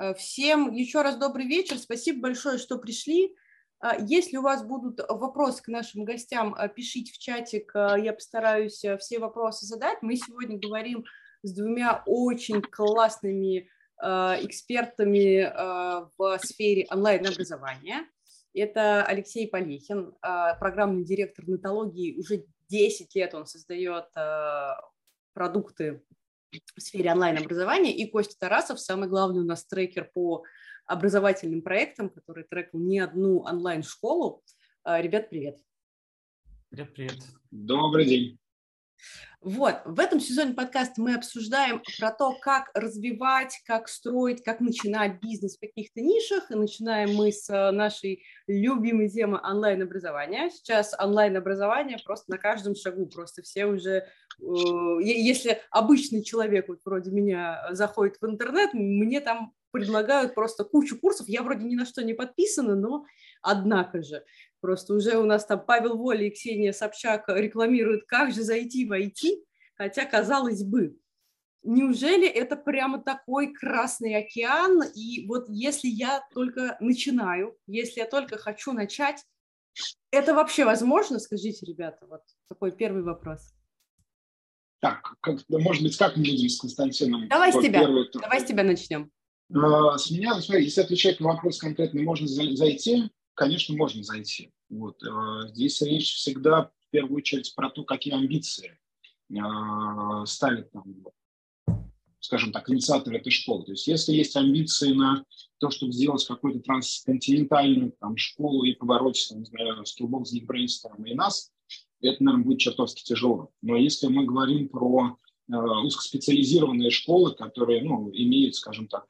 Э, всем еще раз добрый вечер. Спасибо большое, что пришли. Э, если у вас будут вопросы к нашим гостям, э, пишите в чатик, я постараюсь все вопросы задать. Мы сегодня говорим с двумя очень классными экспертами в сфере онлайн-образования. Это Алексей Полехин, программный директор нетологии. Уже 10 лет он создает продукты в сфере онлайн-образования, и Костя Тарасов, самый главный у нас трекер по образовательным проектам, который трекал не одну онлайн-школу. А, ребят, привет. Привет, привет. Добрый день. Вот, в этом сезоне подкаста мы обсуждаем про то, как развивать, как строить, как начинать бизнес в каких-то нишах. И начинаем мы с э, нашей любимой темы онлайн-образования. Сейчас онлайн-образование просто на каждом шагу, просто все уже... Э, если обычный человек, вот вроде меня, заходит в интернет, мне там предлагают просто кучу курсов. Я вроде ни на что не подписана, но однако же. Просто уже у нас там Павел Воля и Ксения Собчак рекламируют, как же зайти в IT, хотя, казалось бы, неужели это прямо такой красный океан? И вот если я только начинаю, если я только хочу начать, это вообще возможно? Скажите, ребята, вот такой первый вопрос. Так, как, может быть, как мы будем с Константином? Давай с тебя, первый, давай с тебя начнем. А, с меня, смотри, если отвечать на вопрос конкретно, можно зайти, конечно, можно зайти. Вот. Э, здесь речь всегда в первую очередь про то, какие амбиции э, ставит там, скажем так, инициатор этой школы. То есть если есть амбиции на то, чтобы сделать какую-то трансконтинентальную там, школу и побороть, там, не знаю, Skillbox, Geekbrains и нас, это, наверное, будет чертовски тяжело. Но если мы говорим про э, узкоспециализированные школы, которые ну, имеют, скажем так,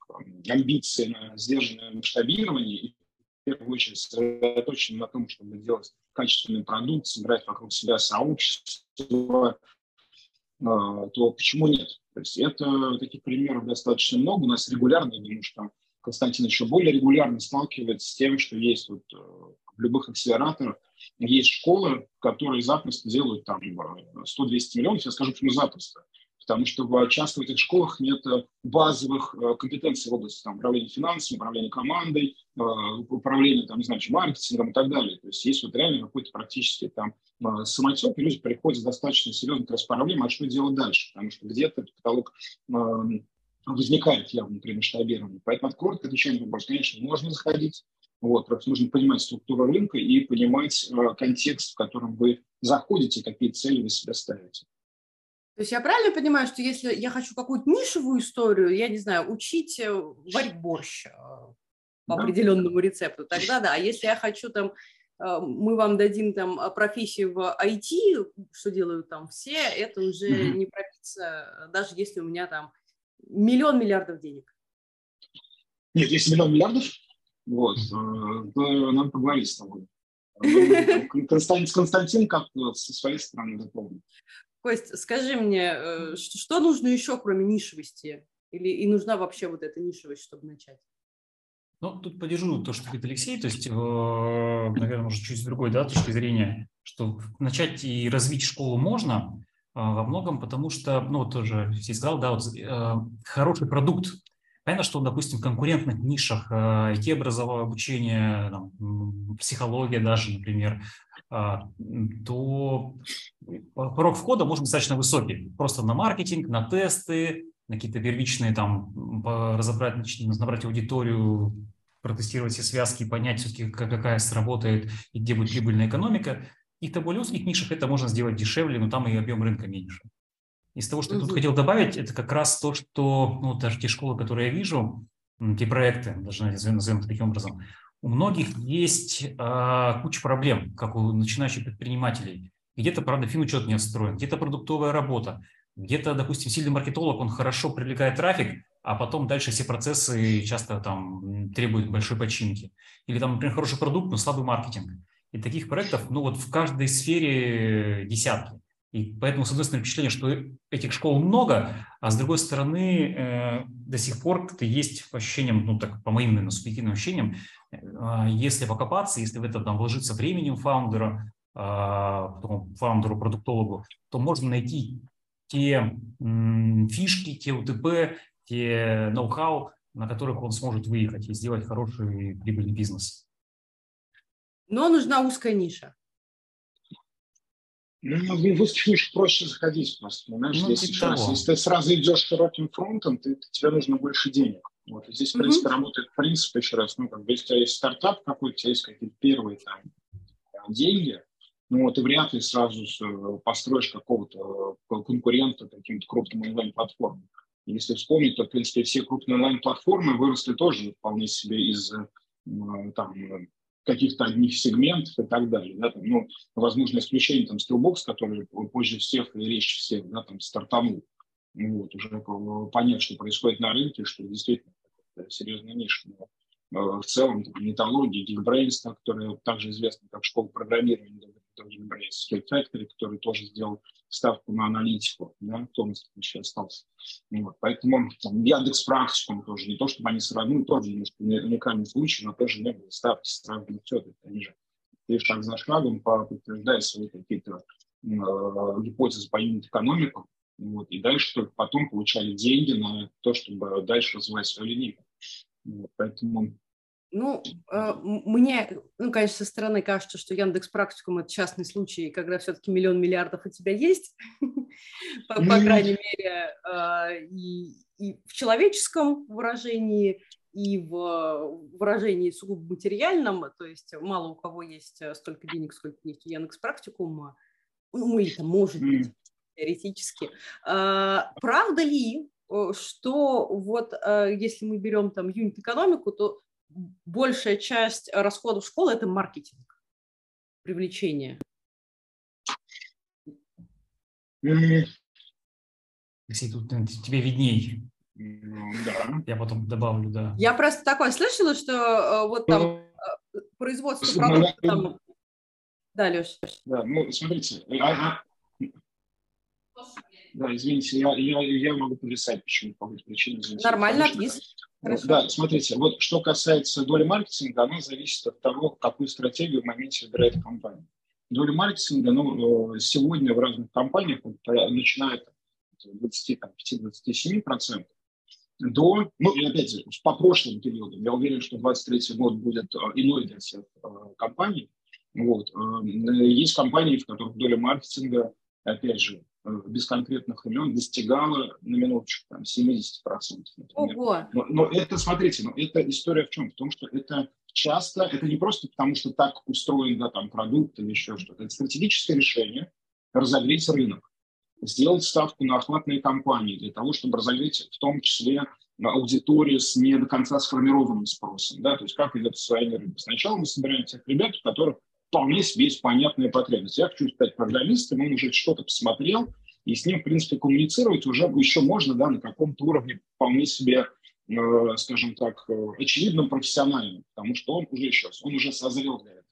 амбиции на сдержанное масштабирование и первую очередь сосредоточены на том, чтобы делать качественный продукт, собирать вокруг себя сообщество, а, то почему нет? То есть это таких примеров достаточно много. У нас регулярно, я думаю, что Константин еще более регулярно сталкивается с тем, что есть вот э, в любых акселераторах есть школы, которые запросто делают там 100-200 миллионов. Я скажу, почему запросто потому что часто в этих школах нет э, базовых э, компетенций в области там, управления финансами, управления командой, э, управления, там, не знаю, маркетингом и так далее. То есть есть вот реально какой-то практически там самотек, и люди приходят с достаточно серьезной как раз проблемой, а что делать дальше, потому что где-то этот потолок возникает явно при масштабировании. Поэтому от коротко отвечая на вопрос, конечно, можно заходить, вот, просто нужно понимать структуру рынка и понимать э, контекст, в котором вы заходите, какие цели вы себе ставите. То есть я правильно понимаю, что если я хочу какую-то нишевую историю, я не знаю, учить э, варить борщ э, по да. определенному рецепту, тогда да. А если я хочу там, э, мы вам дадим там профессию в IT, что делают там все, это уже mm-hmm. не пробиться, даже если у меня там миллион миллиардов денег. Нет, если миллион миллиардов, вот, то надо поговорить с тобой. Константин, Константин как со своей стороны дополнит. Кость, скажи мне, э, что нужно еще, кроме нишевости? Или и нужна вообще вот эта нишевость, чтобы начать? Ну, тут поддержу то, что говорит Алексей, то есть, э, наверное, может, чуть с другой да, точки зрения, что начать и развить школу можно э, во многом, потому что, ну, вот тоже Алексей сказал, да, вот хороший продукт. Понятно, что, допустим, в конкурентных нишах IT-образовое обучение, там, психология даже, например, то порог входа может быть достаточно высокий. Просто на маркетинг, на тесты, на какие-то первичные там, разобрать, набрать аудиторию, протестировать все связки, понять все-таки, какая сработает и где будет прибыльная экономика. И в более узких нишах это можно сделать дешевле, но там и объем рынка меньше. Из того, что я тут хотел добавить, это как раз то, что ну, даже те школы, которые я вижу, те проекты, даже назовем таким образом, у многих есть э, куча проблем, как у начинающих предпринимателей. Где-то, правда, финучет не отстроен, где-то продуктовая работа, где-то, допустим, сильный маркетолог, он хорошо привлекает трафик, а потом дальше все процессы часто там требуют большой починки. Или там, например, хороший продукт, но слабый маркетинг. И таких проектов, ну вот в каждой сфере десятки. И поэтому, с одной стороны, впечатление, что этих школ много, а с другой стороны, э, до сих пор как-то есть по ну так, по моим, наверное, субъективным ощущениям, если покопаться, если в это там вложиться временем фаундера, э, фаундеру, продуктологу, то можно найти те фишки, те УТП, те ноу-хау, на которых он сможет выехать и сделать хороший прибыльный бизнес. Но нужна узкая ниша. Ну, в узких нишах проще заходить просто, понимаешь? Ну, если, раз, если ты сразу идешь широким фронтом, ты, тебе нужно больше денег. Вот. И здесь, в принципе, mm-hmm. работает принцип, еще раз, ну, как бы, если у тебя есть стартап какой-то, у тебя есть какие-то первые там деньги, ну, вот, и вряд ли сразу построишь какого-то э, конкурента каким-то крупным онлайн-платформам. Если вспомнить, то, в принципе, все крупные онлайн-платформы выросли тоже вполне себе из э, там, каких-то одних сегментов и так далее. Да, там, ну, возможно, исключение там Skillbox, который позже всех и резче всех да, там, стартанул. Ну, вот, уже понять, что происходит на рынке, что действительно серьезная ниша. Но Э, в целом металлургия, Geekbrains, которая также известна как школа программирования, Geekbrains, Skate Factory, который тоже сделал ставку на аналитику, да, Томас еще остался. Вот, поэтому там, Яндекс практикум тоже, не то чтобы они сравнили, тоже немножко уникальный случай, но тоже не было ставки сравнивать все это, они же и шаг за шагом подтверждая свои какие-то э, гипотезы по юнит-экономику, вот, и дальше только потом получали деньги на то, чтобы дальше развивать свою линейку. Вот, поэтому ну, э, мне, ну, конечно, со стороны кажется, что Яндекс Практикум – это частный случай, когда все-таки миллион миллиардов у тебя есть, по, по крайней мере, э, и, и в человеческом выражении, и в выражении сугубо материальном, то есть мало у кого есть э, столько денег, сколько есть у Яндекс Практикума, ну, или это может быть теоретически. Правда ли, что вот если мы берем там юнит-экономику, то большая часть расходов школы – это маркетинг, привлечение. Если тут тебе видней. Да. Я потом добавлю, да. Я просто такое слышала, что э, вот там ну, э, производство продуктов там... Да, Леш. Да, ну, смотрите, а, а, да, извините, я, я, я могу повисать почему по какой причине. Нормально, отвис. Хорошо. Да, смотрите, вот что касается доли маркетинга, она зависит от того, какую стратегию в моменте выбирает компания. Доля маркетинга, ну, э, сегодня в разных компаниях начинает от 25-27% до, ну, и опять же, по прошлым периодам, я уверен, что 23 год будет э, иной для всех э, компаний. Вот. Есть компании, в которых доля маркетинга, опять же, Э, без конкретных имен достигала на минуточку там, 70%. Например. Ого. Но, но это, смотрите, но это история в чем? В том, что это часто, это не просто потому, что так устроен да, там, продукт или еще что-то. Это стратегическое решение разогреть рынок, сделать ставку на охватные компании для того, чтобы разогреть в том числе аудиторию с не до конца сформированным спросом. Да? То есть как идет освоение рынка. Сначала мы собираем тех ребят, у которых вполне себе есть понятная потребность. Я хочу стать программистом, он уже что-то посмотрел, и с ним, в принципе, коммуницировать уже еще можно да, на каком-то уровне вполне себе, э, скажем так, э, очевидном профессиональном, потому что он уже сейчас, он уже созрел для этого.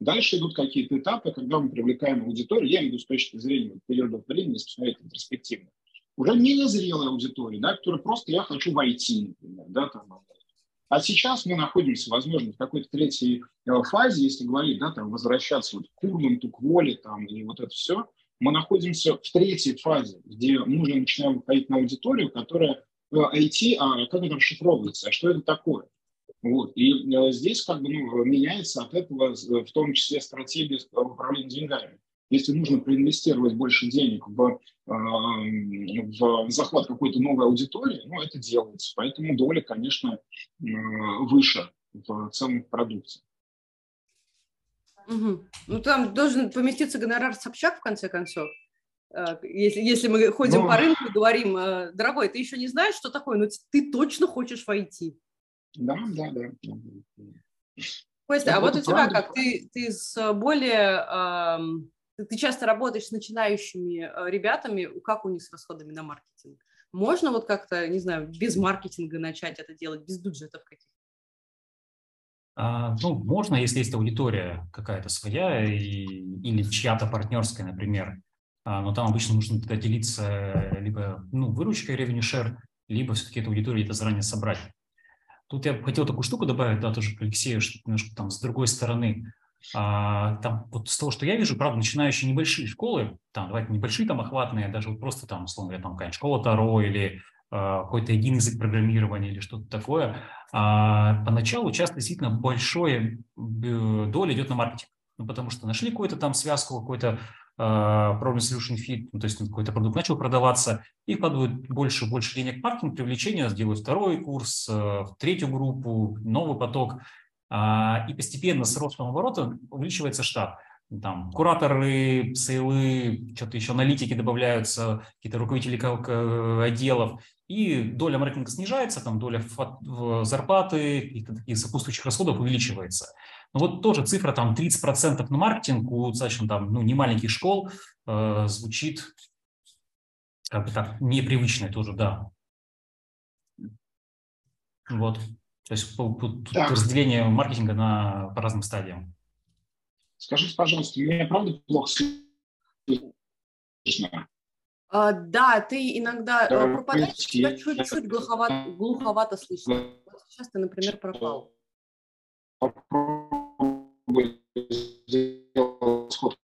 Дальше идут какие-то этапы, когда мы привлекаем аудиторию, я имею в с точки зрения периода времени, если посмотреть перспективно, уже не незрелая аудитория, да, которая просто я хочу войти, например, да, там, а сейчас мы находимся, возможно, в какой-то третьей э, фазе, если говорить, да, там, возвращаться вот к Курманту, к воле там, и вот это все, мы находимся в третьей фазе, где мы уже начинаем выходить на аудиторию, которая IT, э, а как это расшифровывается, а что это такое? Вот. И э, здесь как бы ну, меняется от этого в том числе стратегия управления деньгами. Если нужно проинвестировать больше денег в, э, в захват какой-то новой аудитории, ну, это делается. Поэтому доля, конечно, выше в целом продукции. Угу. Ну, там должен поместиться гонорар Собчак, в конце концов. Э, если, если мы ходим ну, по рынку и говорим, дорогой, ты еще не знаешь, что такое, но ты точно хочешь войти. Да, да, да. Костя, а вот у тебя как? Ты, ты с более ты часто работаешь с начинающими э, ребятами, как у них с расходами на маркетинг? Можно вот как-то, не знаю, без маркетинга начать это делать, без бюджетов каких-то? А, ну, можно, если есть аудитория какая-то своя и, или чья-то партнерская, например. А, но там обычно нужно тогда делиться либо ну, выручкой revenue share, либо все-таки эту аудиторию это заранее собрать. Тут я хотел такую штуку добавить, да, тоже к Алексею, что немножко там с другой стороны. А, там вот с того, что я вижу, правда, начинающие небольшие школы, там, давайте небольшие там охватные, даже вот просто там, условно говоря, там какая-нибудь школа Таро или какой-то один язык программирования или что-то такое. А поначалу часто действительно большое доля идет на маркетинг. Ну, потому что нашли какую-то там связку, какой-то problem solution fit, ну, то есть какой-то продукт начал продаваться, и вкладывают больше больше денег в маркетинг, привлечение, делают второй курс, третью группу, новый поток. И постепенно с ростом оборота увеличивается штат там кураторы, сейлы, что-то еще аналитики добавляются, какие-то руководители отделов, и доля маркетинга снижается, там доля зарплаты, каких-то таких сопутствующих расходов увеличивается. Но вот тоже цифра там 30% на маркетинг у достаточно там, ну, не маленьких школ э, звучит как бы так непривычно тоже, да. Вот. То есть тут разделение маркетинга на, по разным стадиям. Скажите, пожалуйста, меня правда плохо слышно? А, да, ты иногда да, пропадаешь, тебя чуть-чуть глуховато, глуховато слышно. сейчас ты, например, пропал. Попробуй сделать сход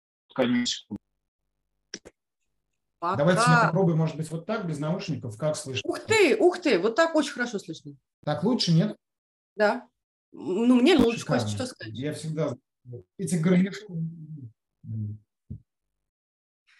Пока... Давайте попробуем, может быть, вот так, без наушников, как слышно? Ух ты, ух ты, вот так очень хорошо слышно. Так лучше, нет? Да. Ну, мне лучше, Костя, что сказать. Я всегда эти гарнитуры.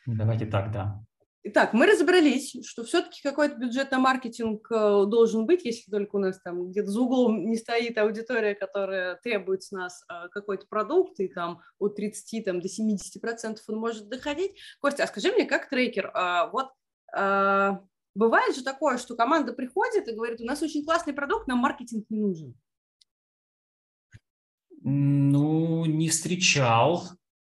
Давайте так, да. Итак, мы разобрались, что все-таки какой-то бюджет на маркетинг э, должен быть, если только у нас там где-то за углом не стоит аудитория, которая требует с нас э, какой-то продукт, и там от 30 там, до 70 процентов он может доходить. Костя, а скажи мне, как трекер, а, вот а, бывает же такое, что команда приходит и говорит, у нас очень классный продукт, нам маркетинг не нужен. Ну, не встречал.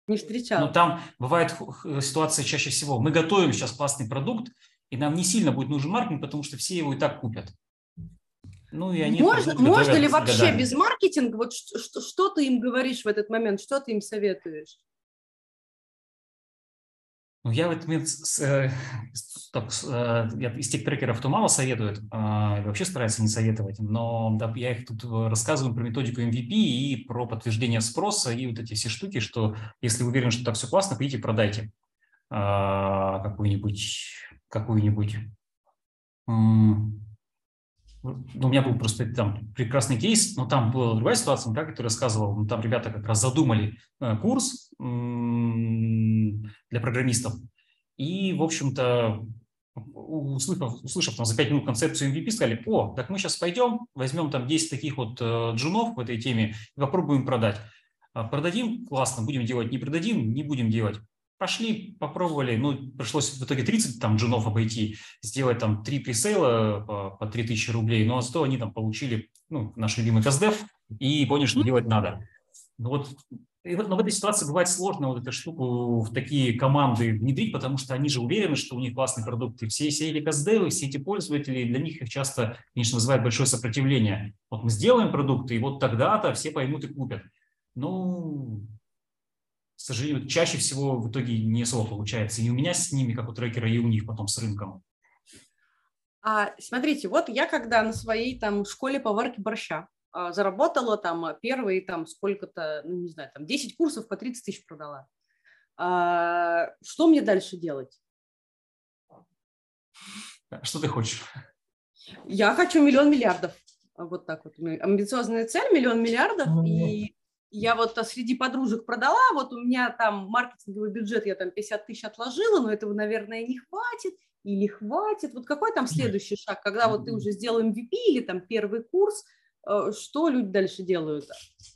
Не встречал. Но там бывает ситуация чаще всего. Мы готовим сейчас классный продукт, и нам не сильно будет нужен маркетинг, потому что все его и так купят. Ну, и они можно, можно ли вообще годами. без маркетинга? Вот что, что, что ты им говоришь в этот момент? Что ты им советуешь? Ну, я в этот момент э, так, э, я, из тех трекеров, кто мало советует, э, вообще старается не советовать, но да, я их тут рассказываю про методику MVP и про подтверждение спроса и вот эти все штуки, что если вы уверены, что так все классно, пойдите продайте какую-нибудь какую-нибудь ну, у меня был просто там прекрасный кейс, но там была другая ситуация, как ты рассказывал, ну, там ребята как раз задумали э, курс для программистов, и, в общем-то, услышав, услышав там за 5 минут концепцию MVP, сказали, о, так мы сейчас пойдем, возьмем там 10 таких вот э, джунов в этой теме и попробуем продать. А продадим, классно, будем делать, не продадим, не будем делать. Пошли, попробовали, ну, пришлось в итоге 30 там джунов обойти, сделать там 3 пресейла по, по 3000 рублей, но зато они там получили, ну, наш любимый КСДФ и поняли, что делать надо. Ну, вот, но в этой ситуации бывает сложно вот эту штуку в такие команды внедрить, потому что они же уверены, что у них классный продукт. И все, все эти КСД, все эти пользователи, для них их часто, конечно, вызывает большое сопротивление. Вот мы сделаем продукты, и вот тогда-то все поймут и купят. Ну, к сожалению, чаще всего в итоге не особо получается. И у меня с ними, как у трекера, и у них потом с рынком. А, смотрите, вот я когда на своей там школе поварки борща а, заработала там первые там сколько-то, ну не знаю, там 10 курсов по 30 тысяч продала. А, что мне дальше делать? Что ты хочешь? Я хочу миллион миллиардов. Вот так вот. Амбициозная цель, миллион миллиардов. Mm-hmm. И я вот а, среди подружек продала, вот у меня там маркетинговый бюджет, я там 50 тысяч отложила, но этого, наверное, не хватит или хватит. Вот какой там следующий шаг, когда вот ты уже сделал MVP или там первый курс, э, что люди дальше делают?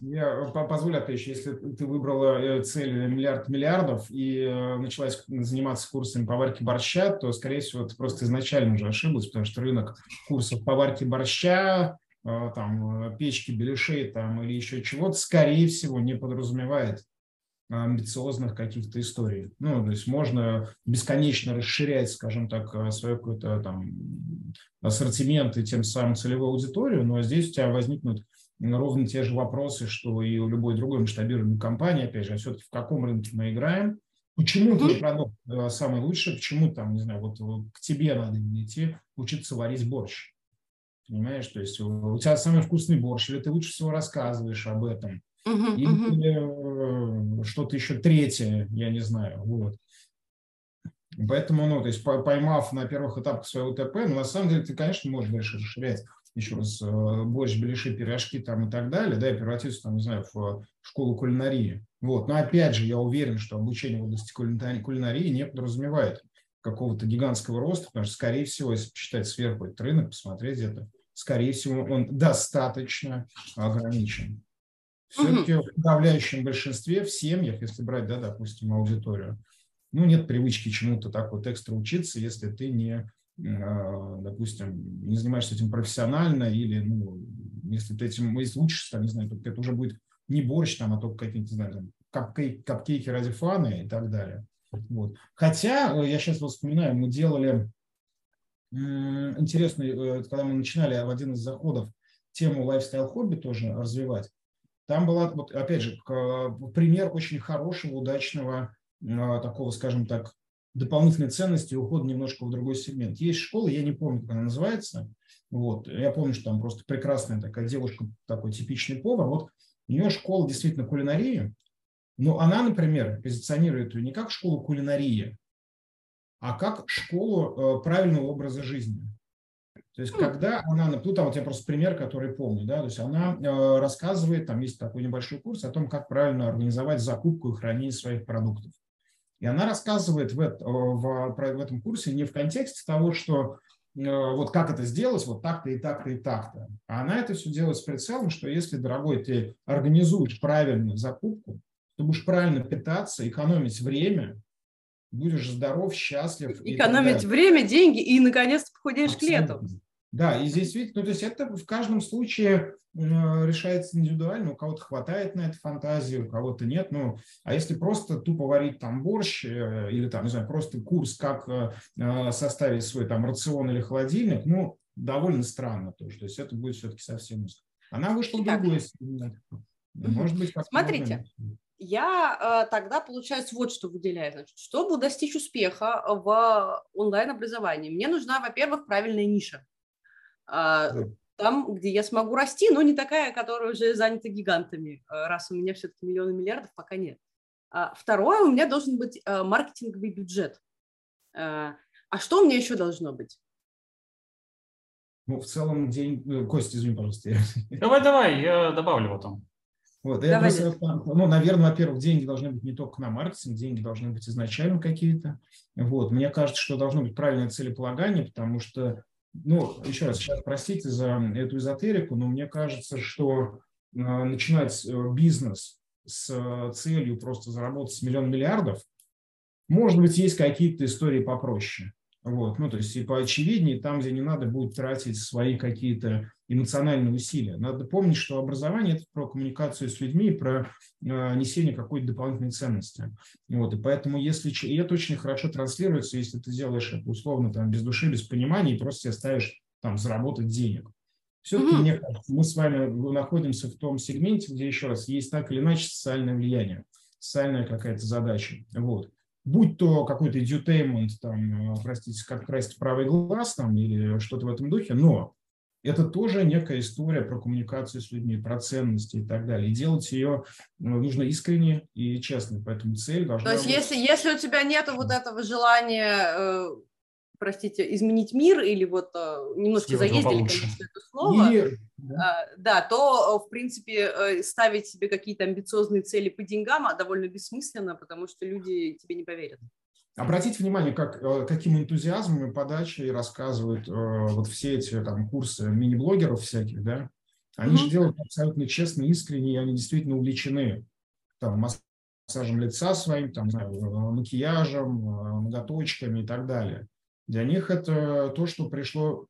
Я позволю отвечу, если ты выбрала э, цель миллиард миллиардов и э, началась заниматься курсами по варке борща, то, скорее всего, ты просто изначально уже ошиблась, потому что рынок курсов по варке борща Э, там, э, печки, беляшей там, или еще чего-то, скорее всего, не подразумевает амбициозных каких-то историй. Ну, то есть можно бесконечно расширять, скажем так, э, свой какой-то там ассортимент и тем самым целевую аудиторию, но здесь у тебя возникнут ровно те же вопросы, что и у любой другой масштабируемой компании, опять же, а все-таки в каком рынке мы играем, почему твой продукт самый лучший, почему там, не знаю, вот к тебе надо идти учиться варить борщ. Понимаешь, то есть у тебя самый вкусный борщ, или ты лучше всего рассказываешь об этом, uh-huh, или uh-huh. что-то еще третье, я не знаю. Вот. Поэтому, ну, то есть поймав на первых этапах своего ТП, ну, на самом деле ты, конечно, можешь дальше расширять еще раз, э, борщ, беляши, пирожки там и так далее, да, и превратиться, там, не знаю, в школу кулинарии. Вот. Но опять же, я уверен, что обучение в области кулинарии не подразумевает какого-то гигантского роста, потому что, скорее всего, если посчитать сверху этот рынок, посмотреть это, скорее всего, он достаточно ограничен. Все-таки в подавляющем большинстве, в семьях, если брать, да, допустим, аудиторию, ну, нет привычки чему-то так вот экстра учиться, если ты не, а, допустим, не занимаешься этим профессионально или, ну, если ты этим, если учишься, не знаю, то это уже будет не борщ там, а только какие-то, не знаю, там, капкей, капкейки ради фана и так далее. Вот. Хотя, э, я сейчас вспоминаю, мы делали интересный, э, когда мы начинали в один из заходов тему лайфстайл-хобби тоже развивать, там была, вот опять же, пример очень хорошего, удачного, такого, скажем так, дополнительной ценности ухода немножко в другой сегмент. Есть школа, я не помню, как она называется. Вот. Я помню, что там просто прекрасная такая девушка, такой типичный повар. Вот у нее школа действительно кулинарии, но она, например, позиционирует ее не как школу кулинарии, а как школу э, правильного образа жизни. То есть, когда она, ну, там вот я просто пример, который помню, да, то есть она э, рассказывает, там есть такой небольшой курс о том, как правильно организовать закупку и хранение своих продуктов. И она рассказывает в, это, в, в этом курсе не в контексте того, что э, вот как это сделать, вот так-то и так-то и так-то. А она это все делает с прицелом, что если, дорогой, ты организуешь правильную закупку, ты будешь правильно питаться, экономить время, будешь здоров, счастлив. Экономить время, деньги и, наконец-то, похудеешь к лету. Да, и здесь, видите, ну, то есть это в каждом случае э, решается индивидуально, у кого-то хватает на это фантазии, у кого-то нет. Ну, а если просто тупо варить там борщ э, или там, не знаю, просто курс, как э, составить свой там рацион или холодильник, ну, довольно странно тоже. То есть это будет все-таки совсем узко. Она вышла в другой Может быть, Смотрите, я э, тогда, получается, вот что выделяю. Значит, чтобы достичь успеха в онлайн-образовании, мне нужна, во-первых, правильная ниша. Э, там, где я смогу расти, но не такая, которая уже занята гигантами, э, раз у меня все-таки миллионы миллиардов пока нет. А второе, у меня должен быть э, маркетинговый бюджет. А что у меня еще должно быть? Ну, в целом, день... Костя, извини, пожалуйста. Давай, давай, я добавлю потом. Вот, я просто, ну, наверное, во-первых, деньги должны быть не только на маркетинг, деньги должны быть изначально какие-то. Вот, мне кажется, что должно быть правильное целеполагание, потому что, ну, еще раз, сейчас простите за эту эзотерику, но мне кажется, что э, начинать э, бизнес с э, целью просто заработать миллион миллиардов, может быть, есть какие-то истории попроще. Вот, ну, то есть и поочевиднее, там, где не надо будет тратить свои какие-то эмоциональные усилия. Надо помнить, что образование – это про коммуникацию с людьми, про э, несение какой-то дополнительной ценности. Вот, и поэтому, если и это очень хорошо транслируется, если ты делаешь это условно там, без души, без понимания, и просто себе ставишь там, заработать денег. Все-таки, mm-hmm. мне кажется, мы с вами находимся в том сегменте, где, еще раз, есть так или иначе социальное влияние, социальная какая-то задача. Вот будь то какой-то edutainment, там, э, простите, как красить правый глаз там, или что-то в этом духе, но это тоже некая история про коммуникацию с людьми, про ценности и так далее. И делать ее ну, нужно искренне и честно. Поэтому цель должна То есть быть... если, если у тебя нет вот этого желания э, простите, изменить мир или вот э, немножко Сделать заездили, конечно, это слово, или, да. А, то, в принципе, э, ставить себе какие-то амбициозные цели по деньгам а довольно бессмысленно, потому что люди тебе не поверят. Обратите внимание, как, э, каким энтузиазмом и подачей рассказывают вот все эти там, курсы мини-блогеров всяких, да? Они mm-hmm. же делают абсолютно честно, искренне, и они действительно увлечены там, массажем лица своим, там, знаю, макияжем, ноготочками и так далее. Для них это то, что пришло,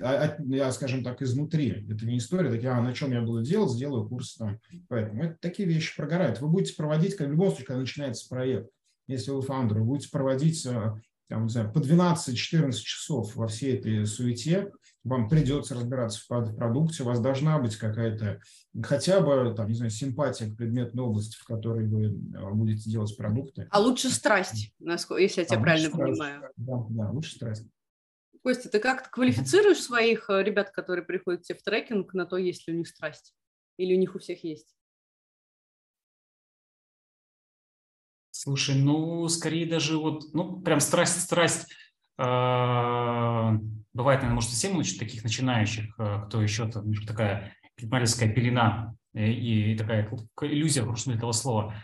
а, я, скажем так, изнутри. Это не история, такие, а на чем я буду делать, сделаю курс там. Поэтому это такие вещи прогорают. Вы будете проводить, как в любом случае, когда начинается проект, если вы фаундер, вы будете проводить э, там, не знаю, по 12-14 часов во всей этой суете, вам придется разбираться в продукте, у вас должна быть какая-то хотя бы, там, не знаю, симпатия к предметной области, в которой вы э, будете делать продукты. А лучше страсть, если я тебя а правильно страсть. понимаю. Да, да, лучше страсть. Костя, ты как-то квалифицируешь своих э, ребят, которые приходят тебе в трекинг, на то, есть ли у них страсть? Или у них у всех есть? Слушай, ну, скорее даже вот, ну, прям страсть, страсть. Э, бывает, наверное, может, совсем таких начинающих, э, кто еще там, такая предпринимательская пелена и, и такая иллюзия, в смысле этого слова.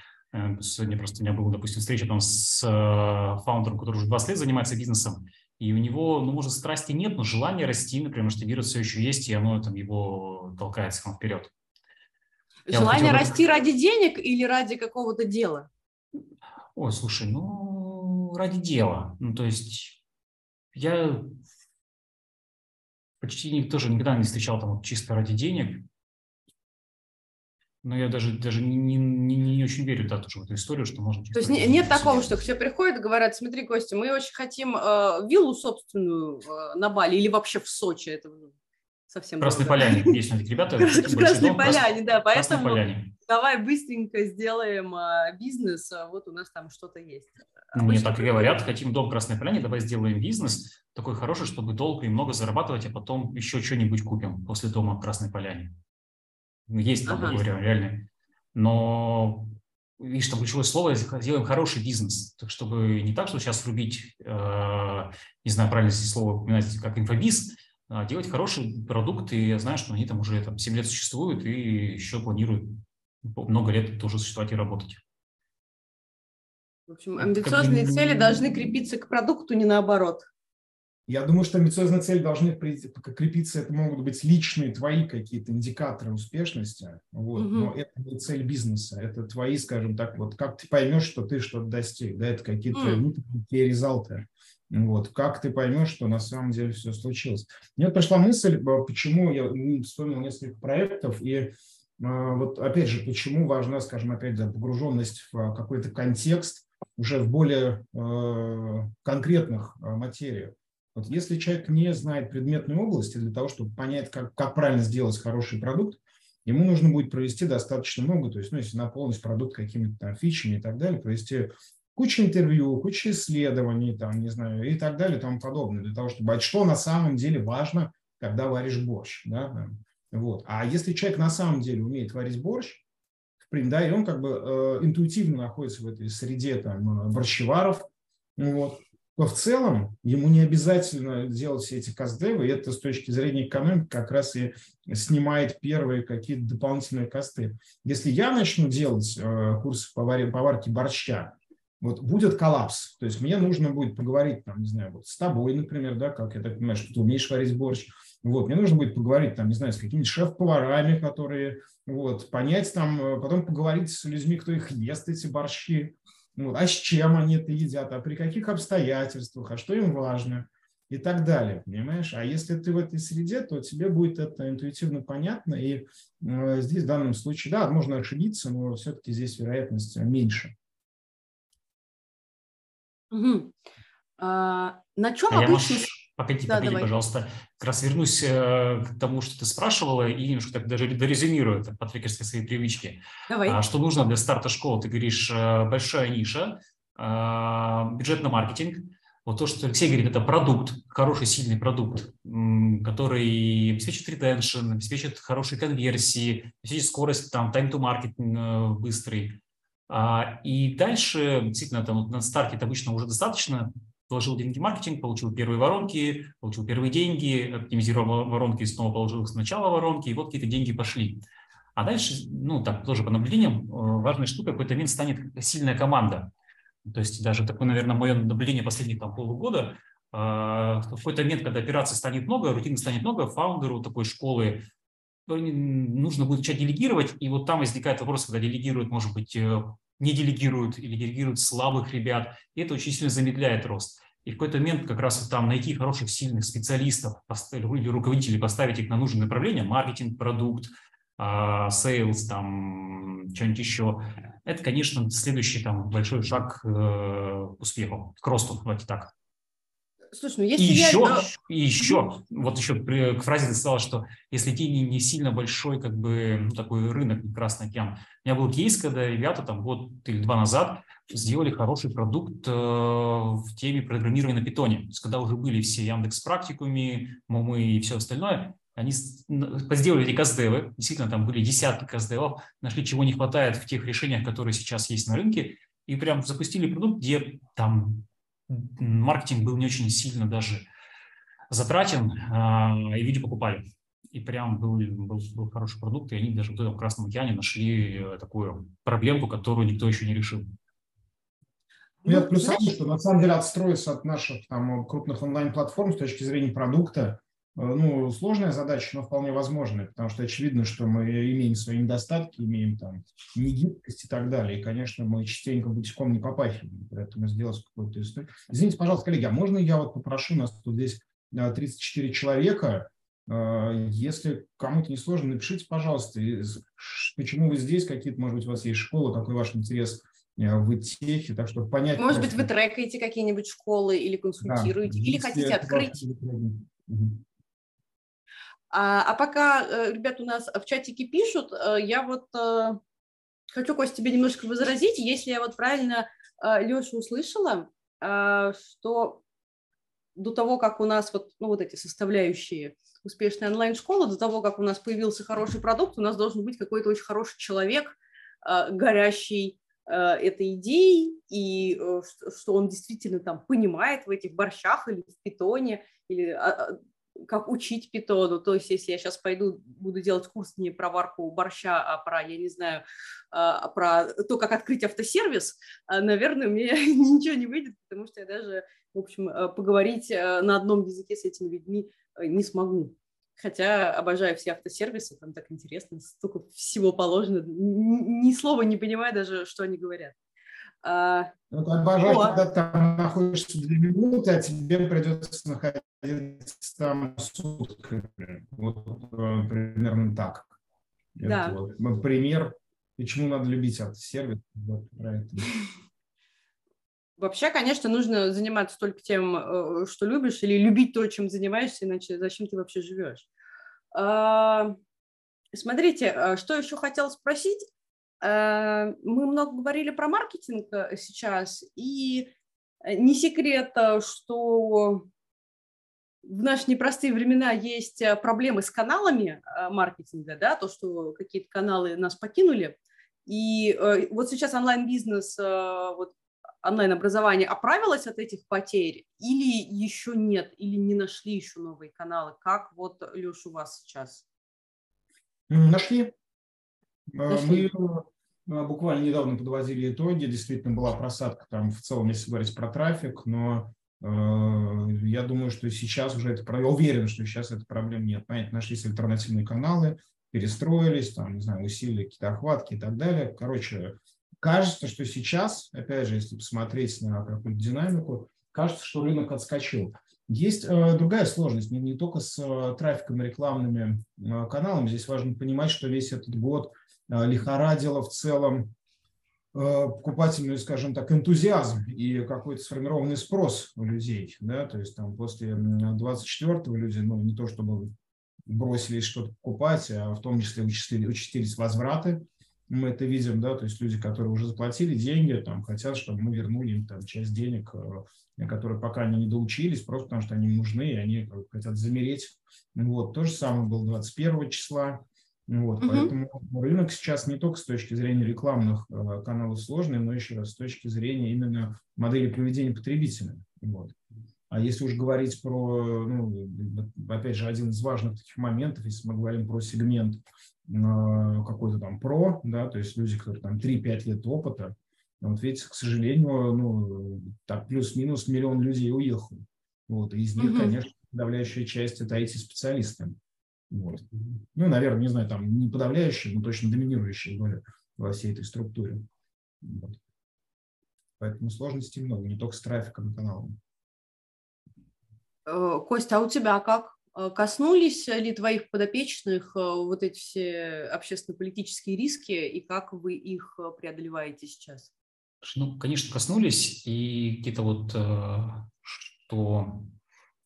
Сегодня просто у меня была, допустим, встреча там с фаундером, который уже 20 лет занимается бизнесом, и у него, ну, может, страсти нет, но желание расти, например, масштабировать все еще есть, и оно там его толкает вперед. Желание хотел... расти ради денег или ради какого-то дела? Ой, слушай, ну, ради дела. Ну, то есть я почти тоже никогда не встречал там вот чисто ради денег. Но я даже, даже не, не, не очень верю да, тоже в эту историю, что можно... То есть не, нет такого, что все приходят и говорят, смотри, Костя, мы очень хотим э, виллу собственную э, на Бали или вообще в Сочи. Это совсем Красной. Поляне есть у них ребята. В Красной Поляне, да, поэтому давай быстренько сделаем а, бизнес, а вот у нас там что-то есть. Мне так и говорят, хотим дом в Красной Поляне, давай сделаем бизнес такой хороший, чтобы долго и много зарабатывать, а потом еще что-нибудь купим после дома в Красной Поляне. Есть ага. такое реально. Но видишь, там ключевое слово, сделаем хороший бизнес, так чтобы не так, что сейчас врубить, э, не знаю, правильно здесь слово упоминать, как инфобиз, а, делать хороший продукт, и я знаю, что они там уже там, 7 лет существуют и еще планируют много лет тоже существовать и работать. В общем, амбициозные как цели должны крепиться к продукту, не наоборот. Я думаю, что амбициозные цели должны крепиться, это могут быть личные твои какие-то индикаторы успешности, вот, угу. но это не цель бизнеса, это твои, скажем так, вот как ты поймешь, что ты что-то достиг, да, это какие-то mm. результаты. Вот, как ты поймешь, что на самом деле все случилось? Мне пришла мысль, э, почему я вспомнил несколько проектов, и вот опять же, почему важна, скажем, опять же, погруженность в какой-то контекст уже в более э, конкретных материях. Вот если человек не знает предметной области для того, чтобы понять, как, как правильно сделать хороший продукт, ему нужно будет провести достаточно много, то есть, ну, если наполнить продукт какими-то там фичами и так далее, провести куча интервью, куча исследований, там, не знаю, и так далее, и тому подобное, для того, чтобы, а что на самом деле важно, когда варишь борщ, да, вот. А если человек на самом деле умеет варить борщ, да, и он как бы э, интуитивно находится в этой среде там борщеваров, вот, то в целом ему не обязательно делать все эти каздевы, и это с точки зрения экономики как раз и снимает первые какие-то дополнительные косты. Если я начну делать э, курсы по варке борща, вот будет коллапс. То есть мне нужно будет поговорить, там, не знаю, вот с тобой, например, да, как я так понимаю, что ты умеешь варить борщ. Вот, мне нужно будет поговорить, там, не знаю, с какими-то шеф-поварами, которые, вот, понять там, э, потом поговорить с людьми, кто их ест, эти борщи, вот, а с чем они это едят, а при каких обстоятельствах, а что им важно и так далее, понимаешь? А если ты в этой среде, то тебе будет это интуитивно понятно, и э, здесь в данном случае, да, можно ошибиться, но все-таки здесь вероятность меньше. Угу. А, на чем а обычно... Я, погоди, да, погоди, давай. пожалуйста. Как раз вернусь э, к тому, что ты спрашивала, и немножко так даже дорезюмирую это по трекерской своей привычке. Давай. А, что нужно для старта школы? Ты говоришь, э, большая ниша, э, бюджет на маркетинг. Вот то, что Алексей говорит, это продукт, хороший, сильный продукт, который обеспечит ретеншн, обеспечит хорошие конверсии, обеспечит скорость, там, time to market быстрый, а, и дальше, действительно, там на старте это обычно уже достаточно, положил деньги в маркетинг, получил первые воронки, получил первые деньги, оптимизировал воронки, снова положил их сначала воронки, и вот какие-то деньги пошли. А дальше, ну, так, тоже по наблюдениям, э, важная штука, в какой-то момент станет сильная команда. То есть даже такое, наверное, мое наблюдение последних там, полугода, в какой-то момент, когда операций станет много, рутины станет много, founder у такой школы нужно будет начать делегировать, и вот там возникает вопрос, когда делегируют, может быть, э, не делегируют или делегируют слабых ребят, и это очень сильно замедляет рост. И в какой-то момент как раз там найти хороших, сильных специалистов или руководителей, поставить их на нужное направление, маркетинг, продукт, sales, там, что-нибудь еще. Это, конечно, следующий там большой шаг э, к успеху, к росту, давайте так. Слушай, ну если и я... еще, и еще, вот еще к фразе ты сказала, что если ты не, не сильно большой, как бы, ну, такой рынок, Красный океан. У меня был кейс, когда ребята там год или два назад сделали хороший продукт э, в теме программирования на питоне. То есть, когда уже были все Яндекс практикуми, МОМы и все остальное, они сделали каздевы, действительно там были десятки каздевов, нашли, чего не хватает в тех решениях, которые сейчас есть на рынке, и прям запустили продукт, где там маркетинг был не очень сильно даже затратен, а, и люди покупали. И прям был, был, был хороший продукт, и они даже в этом Красном океане нашли э, такую проблемку, которую никто еще не решил. Ну, я плюсую, что на самом деле отстроиться от наших там, крупных онлайн-платформ с точки зрения продукта, э, ну, сложная задача, но вполне возможная, потому что очевидно, что мы имеем свои недостатки, имеем там негибкость и так далее. И, конечно, мы частенько бутиком не попахиваем, поэтому сделать какую-то историю. Извините, пожалуйста, коллеги, а можно я вот попрошу, у нас тут здесь 34 э, человека, э, если кому-то не сложно, напишите, пожалуйста, почему вы здесь, какие-то, может быть, у вас есть школа, какой ваш интерес в техе, так что понять. Может просто... быть, вы трекаете какие-нибудь школы или консультируете, да, или хотите открыть. А, а пока ребят у нас в чатике пишут, я вот хочу, Костя, тебе немножко возразить. Если я вот правильно Лешу услышала, что до того, как у нас вот, ну, вот эти составляющие успешной онлайн-школы, до того, как у нас появился хороший продукт, у нас должен быть какой-то очень хороший человек, э, горящий э, этой идеей, и э, что он действительно там понимает в этих борщах или в питоне, или а, а, как учить питону. То есть, если я сейчас пойду, буду делать курс не про варку борща, а про, я не знаю, а, про то, как открыть автосервис, наверное, меня ничего не выйдет, потому что я даже в общем, э, поговорить э, на одном языке с этими людьми э, не смогу. Хотя обожаю все автосервисы, там так интересно, столько всего положено, ни слова не понимаю даже, что они говорят. А, ну, обожаю, о. когда там находишься две минуты, а тебе придется находиться там сутками. Вот примерно так. Да. Это вот пример, почему надо любить автосервис. Вот про это. Вообще, конечно, нужно заниматься только тем, э, что любишь, или любить то, чем занимаешься, иначе зачем ты вообще живешь. А, смотрите, а, что еще хотела спросить. А, мы много говорили про маркетинг э, сейчас, и не секрет, э, что в наши непростые времена есть проблемы с каналами маркетинга, да, то, что какие-то каналы нас покинули. И вот сейчас онлайн-бизнес вот онлайн-образование оправилось от этих потерь или еще нет, или не нашли еще новые каналы? Как вот, Леш, у вас сейчас? Нашли. А, нашли. Мы а, буквально недавно подводили итоги. Действительно была просадка там в целом, если говорить про трафик, но э, я думаю, что сейчас уже это, я уверен, что сейчас этой проблем нет. Понятно, нашлись альтернативные каналы, перестроились, там, не знаю, усилили какие-то охватки и так далее. Короче, Кажется, что сейчас, опять же, если посмотреть на какую-то динамику, кажется, что рынок отскочил. Есть э, другая сложность, не, не только с э, трафиком рекламными э, каналами. Здесь важно понимать, что весь этот год э, лихорадило в целом э, покупательный, скажем так, энтузиазм и какой-то сформированный спрос у людей. Да? То есть там после 24-го люди, ну, не то чтобы бросились что-то покупать, а в том числе участились, участились возвраты мы это видим, да, то есть люди, которые уже заплатили деньги, там, хотят, чтобы мы вернули им там, часть денег, э, которые пока они не доучились, просто потому что они нужны, и они хотят замереть. Вот. То же самое было 21 числа. Вот, угу. Поэтому рынок сейчас не только с точки зрения рекламных э, каналов сложный, но еще раз с точки зрения именно модели поведения потребителя. Вот. А если уж говорить про, ну, опять же, один из важных таких моментов, если мы говорим про сегмент какой-то там про, да, то есть люди, которые там 3-5 лет опыта, вот видите, к сожалению, ну, так плюс-минус миллион людей уехал. Вот, и из них, угу. конечно, подавляющая часть это IT-специалисты. Вот. Ну, наверное, не знаю, там не подавляющая, но точно доминирующая доля во всей этой структуре. Вот. Поэтому сложностей много, не только с трафиком каналом. Э, Костя, а у тебя как? Э, коснулись ли твоих подопечных э, вот эти все общественно-политические риски, и как вы их преодолеваете сейчас? Ну, конечно, коснулись, и какие-то вот, что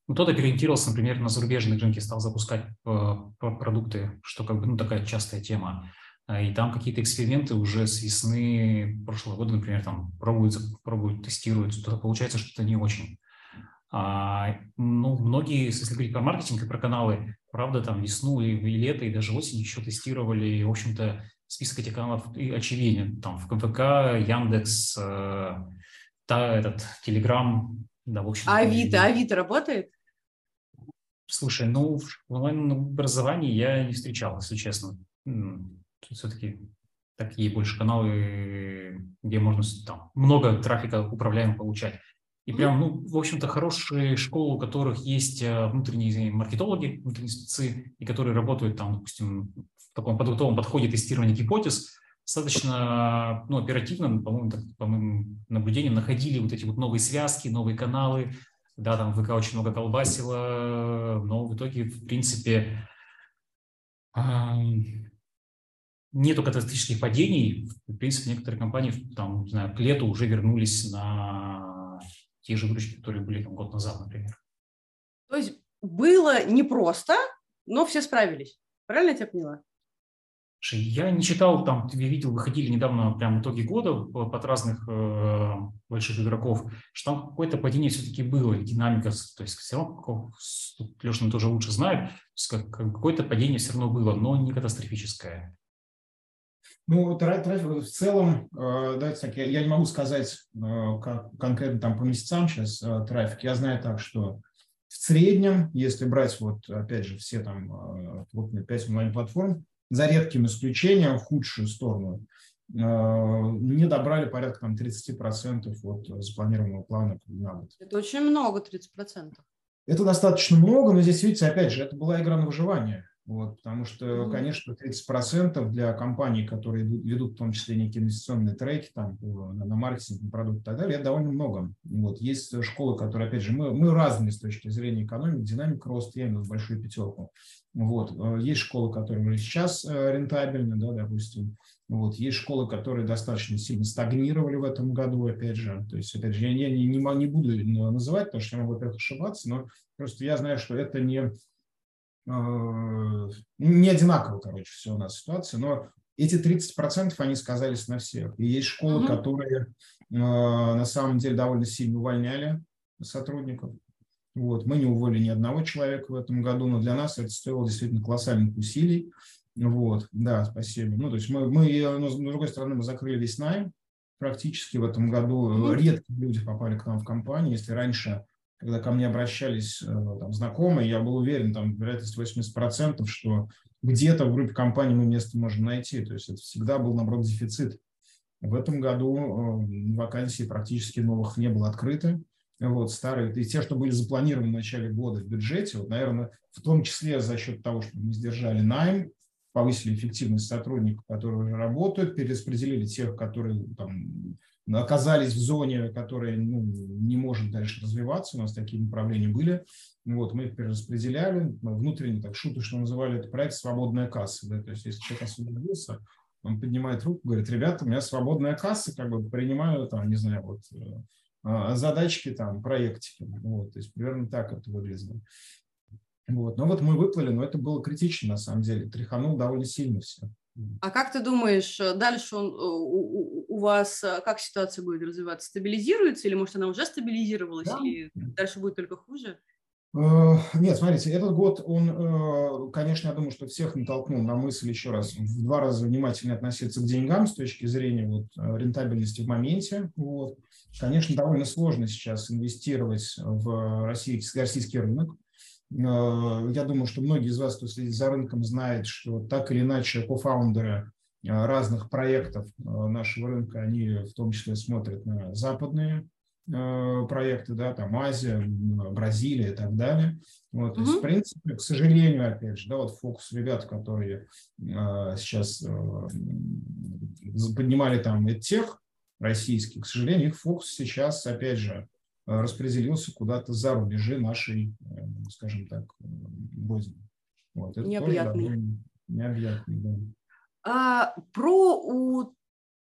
ну, кто-то переориентировался, например, на зарубежные рынки, стал запускать продукты, что как бы, ну, такая частая тема. И там какие-то эксперименты уже с весны прошлого года, например, там пробуют, пробуют тестируют, что-то получается что-то не очень. А, ну, многие, если говорить про маркетинг и про каналы, правда, там весну и, и лето, и даже осень еще тестировали. И, в общем-то, список этих каналов и очевиден. Там в КВК, Яндекс, э, та, этот, Телеграм, да, в общем. Авито, Авито работает? Слушай, ну, в онлайн-образовании я не встречал, если честно. Все-таки такие больше каналы, где можно там много трафика управляемо получать. И прям, ну, в общем-то, хорошие школы, у которых есть э, внутренние маркетологи, внутренние спецы, и которые работают там, допустим, в таком продуктовом подходе тестирования гипотез, достаточно ну, оперативно, по-моему, так, по моим наблюдениям, находили вот эти вот новые связки, новые каналы. Да, там ВК очень много колбасило, но в итоге, в принципе, нету катастрофических падений. В принципе, некоторые компании там, не знаю, к лету уже вернулись на те же выручки, которые были там, год назад, например. То есть было непросто, но все справились. Правильно я тебя поняла? Я не читал, там, я видел, выходили недавно прям итоги года под разных э, больших игроков, что там какое-то падение все-таки было, динамика, то есть все равно, Леша тоже лучше знает, какое-то падение все равно было, но не катастрофическое. Ну, трафик в целом, э, да, так, я, я не могу сказать э, как конкретно там по месяцам сейчас э, трафик. Я знаю так, что в среднем, если брать вот опять же все там крупные 5 онлайн-платформ, за редким исключением в худшую сторону, не добрали порядка там 30% от запланированного плана на год. Это очень много, 30%. Это достаточно много, но здесь, видите, опять же, это была игра на выживание. Вот, потому что, конечно, 30% для компаний, которые ведут в том числе некие инвестиционные треки там, на, маркетинг, на продукт и так далее, это довольно много. Вот, есть школы, которые, опять же, мы, мы разные с точки зрения экономики, динамик роста, я имею в большую пятерку. Вот, э, есть школы, которые уже сейчас э, рентабельны, да, допустим. Вот, есть школы, которые достаточно сильно стагнировали в этом году, опять же. То есть, опять же, я не, не, не буду называть, потому что я могу, во-первых, ошибаться, но просто я знаю, что это не не одинаково, короче, все у нас ситуация, но эти 30% они сказались на всех. И есть школы, угу. которые э, на самом деле довольно сильно увольняли сотрудников. Вот. Мы не уволили ни одного человека в этом году, но для нас это стоило действительно колоссальных усилий. Вот, да, спасибо. Ну, то есть мы, мы но, с другой стороны, мы закрыли весь найм практически в этом году. Редкие люди попали к нам в компанию. Если раньше когда ко мне обращались э, там, знакомые, я был уверен, там, вероятность 80%, что где-то в группе компаний мы место можем найти. То есть это всегда был, наоборот, дефицит. В этом году э, вакансий практически новых не было открыто. Вот, старые, и те, что были запланированы в начале года в бюджете, вот, наверное, в том числе за счет того, что мы сдержали найм, повысили эффективность сотрудников, которые уже работают, перераспределили тех, которые там, оказались в зоне, которая ну, не может дальше развиваться. У нас такие направления были. Вот, мы их перераспределяли. Внутренне так шуточно называли это проект «Свободная касса». Да? То есть если человек освободился, он поднимает руку, говорит, ребята, у меня свободная касса, как бы принимаю, там, не знаю, вот, э, задачки, там, проектики. Вот, то есть примерно так это выглядело. Вот. Но вот мы выплыли, но это было критично на самом деле. Тряханул довольно сильно все. А как ты думаешь, э, дальше он, э, у, у вас э, как ситуация будет развиваться? Стабилизируется или, может, она уже стабилизировалась, да. или дальше будет только хуже? Нет, смотрите, этот год, он, конечно, я думаю, что всех натолкнул на мысль еще раз в два раза внимательнее относиться к деньгам с точки зрения вот, рентабельности в моменте. Вот. Конечно, довольно сложно сейчас инвестировать в российский, российский рынок. Э, я думаю, что многие из вас, кто следит за рынком, знают, что так или иначе кофаундеры э, разных проектов э, нашего рынка, они в том числе смотрят на западные проекты, да, там Азия, Бразилия и так далее. Вот, mm-hmm. то есть, в принципе, к сожалению, опять же, да, вот фокус ребят, которые сейчас поднимали там тех российских, к сожалению, их фокус сейчас, опять же, Э, распределился куда-то за рубежи нашей, э, скажем так, э, родины. Вот, это необъятный. необъятный, да. А, про у,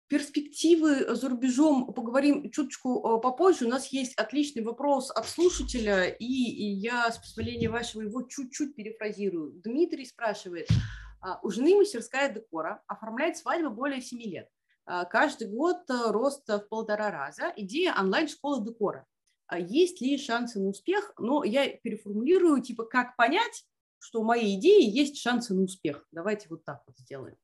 перспективы за рубежом поговорим чуточку попозже. У нас есть отличный вопрос от слушателя, и, и я, с позволения вашего, его чуть-чуть перефразирую. Дмитрий спрашивает, «А, у жены мастерская декора, оформляет свадьбу более 7 лет. А, каждый год рост в полтора раза. Идея онлайн-школы декора. А есть ли шансы на успех, но я переформулирую, типа, как понять, что у моей идеи есть шансы на успех. Давайте вот так вот сделаем.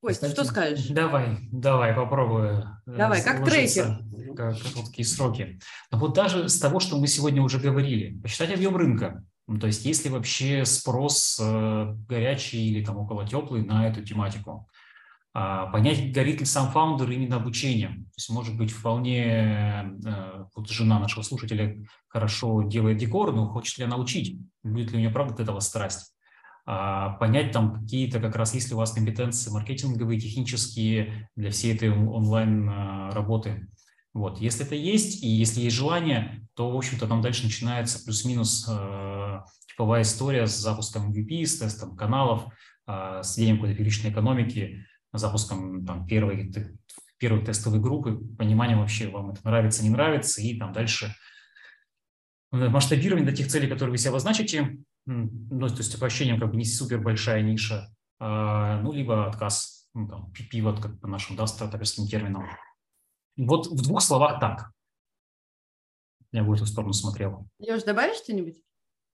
Кость, что скажешь? Давай, давай, попробую. Э, давай, как трекер. Как короткие сроки. Но вот даже с того, что мы сегодня уже говорили, посчитать объем рынка. Ну, то есть есть ли вообще спрос э, горячий или там около теплый на эту тематику. А, понять, горит ли сам фаундер именно обучением. То есть, может быть, вполне э, вот жена нашего слушателя хорошо делает декор, но хочет ли она учить? Будет ли у нее, правда, от этого страсть? А, понять там какие-то как раз, если у вас компетенции маркетинговые, технические для всей этой онлайн-работы. Вот. Если это есть, и если есть желание, то, в общем-то, там дальше начинается плюс-минус э, типовая история с запуском MVP, с тестом каналов, э, с введением какой-то первичной экономики, запуском там, первой, первой тестовой группы, пониманием вообще, вам это нравится, не нравится, и там дальше масштабирование до тех целей, которые вы себе обозначите, ну, то есть по ощущениям как бы не супер большая ниша, а, ну, либо отказ, ну, там, пивот, как по нашим, да, стартаперским терминам. Вот в двух словах так. Я бы в эту сторону смотрел. Леш, добавишь что-нибудь?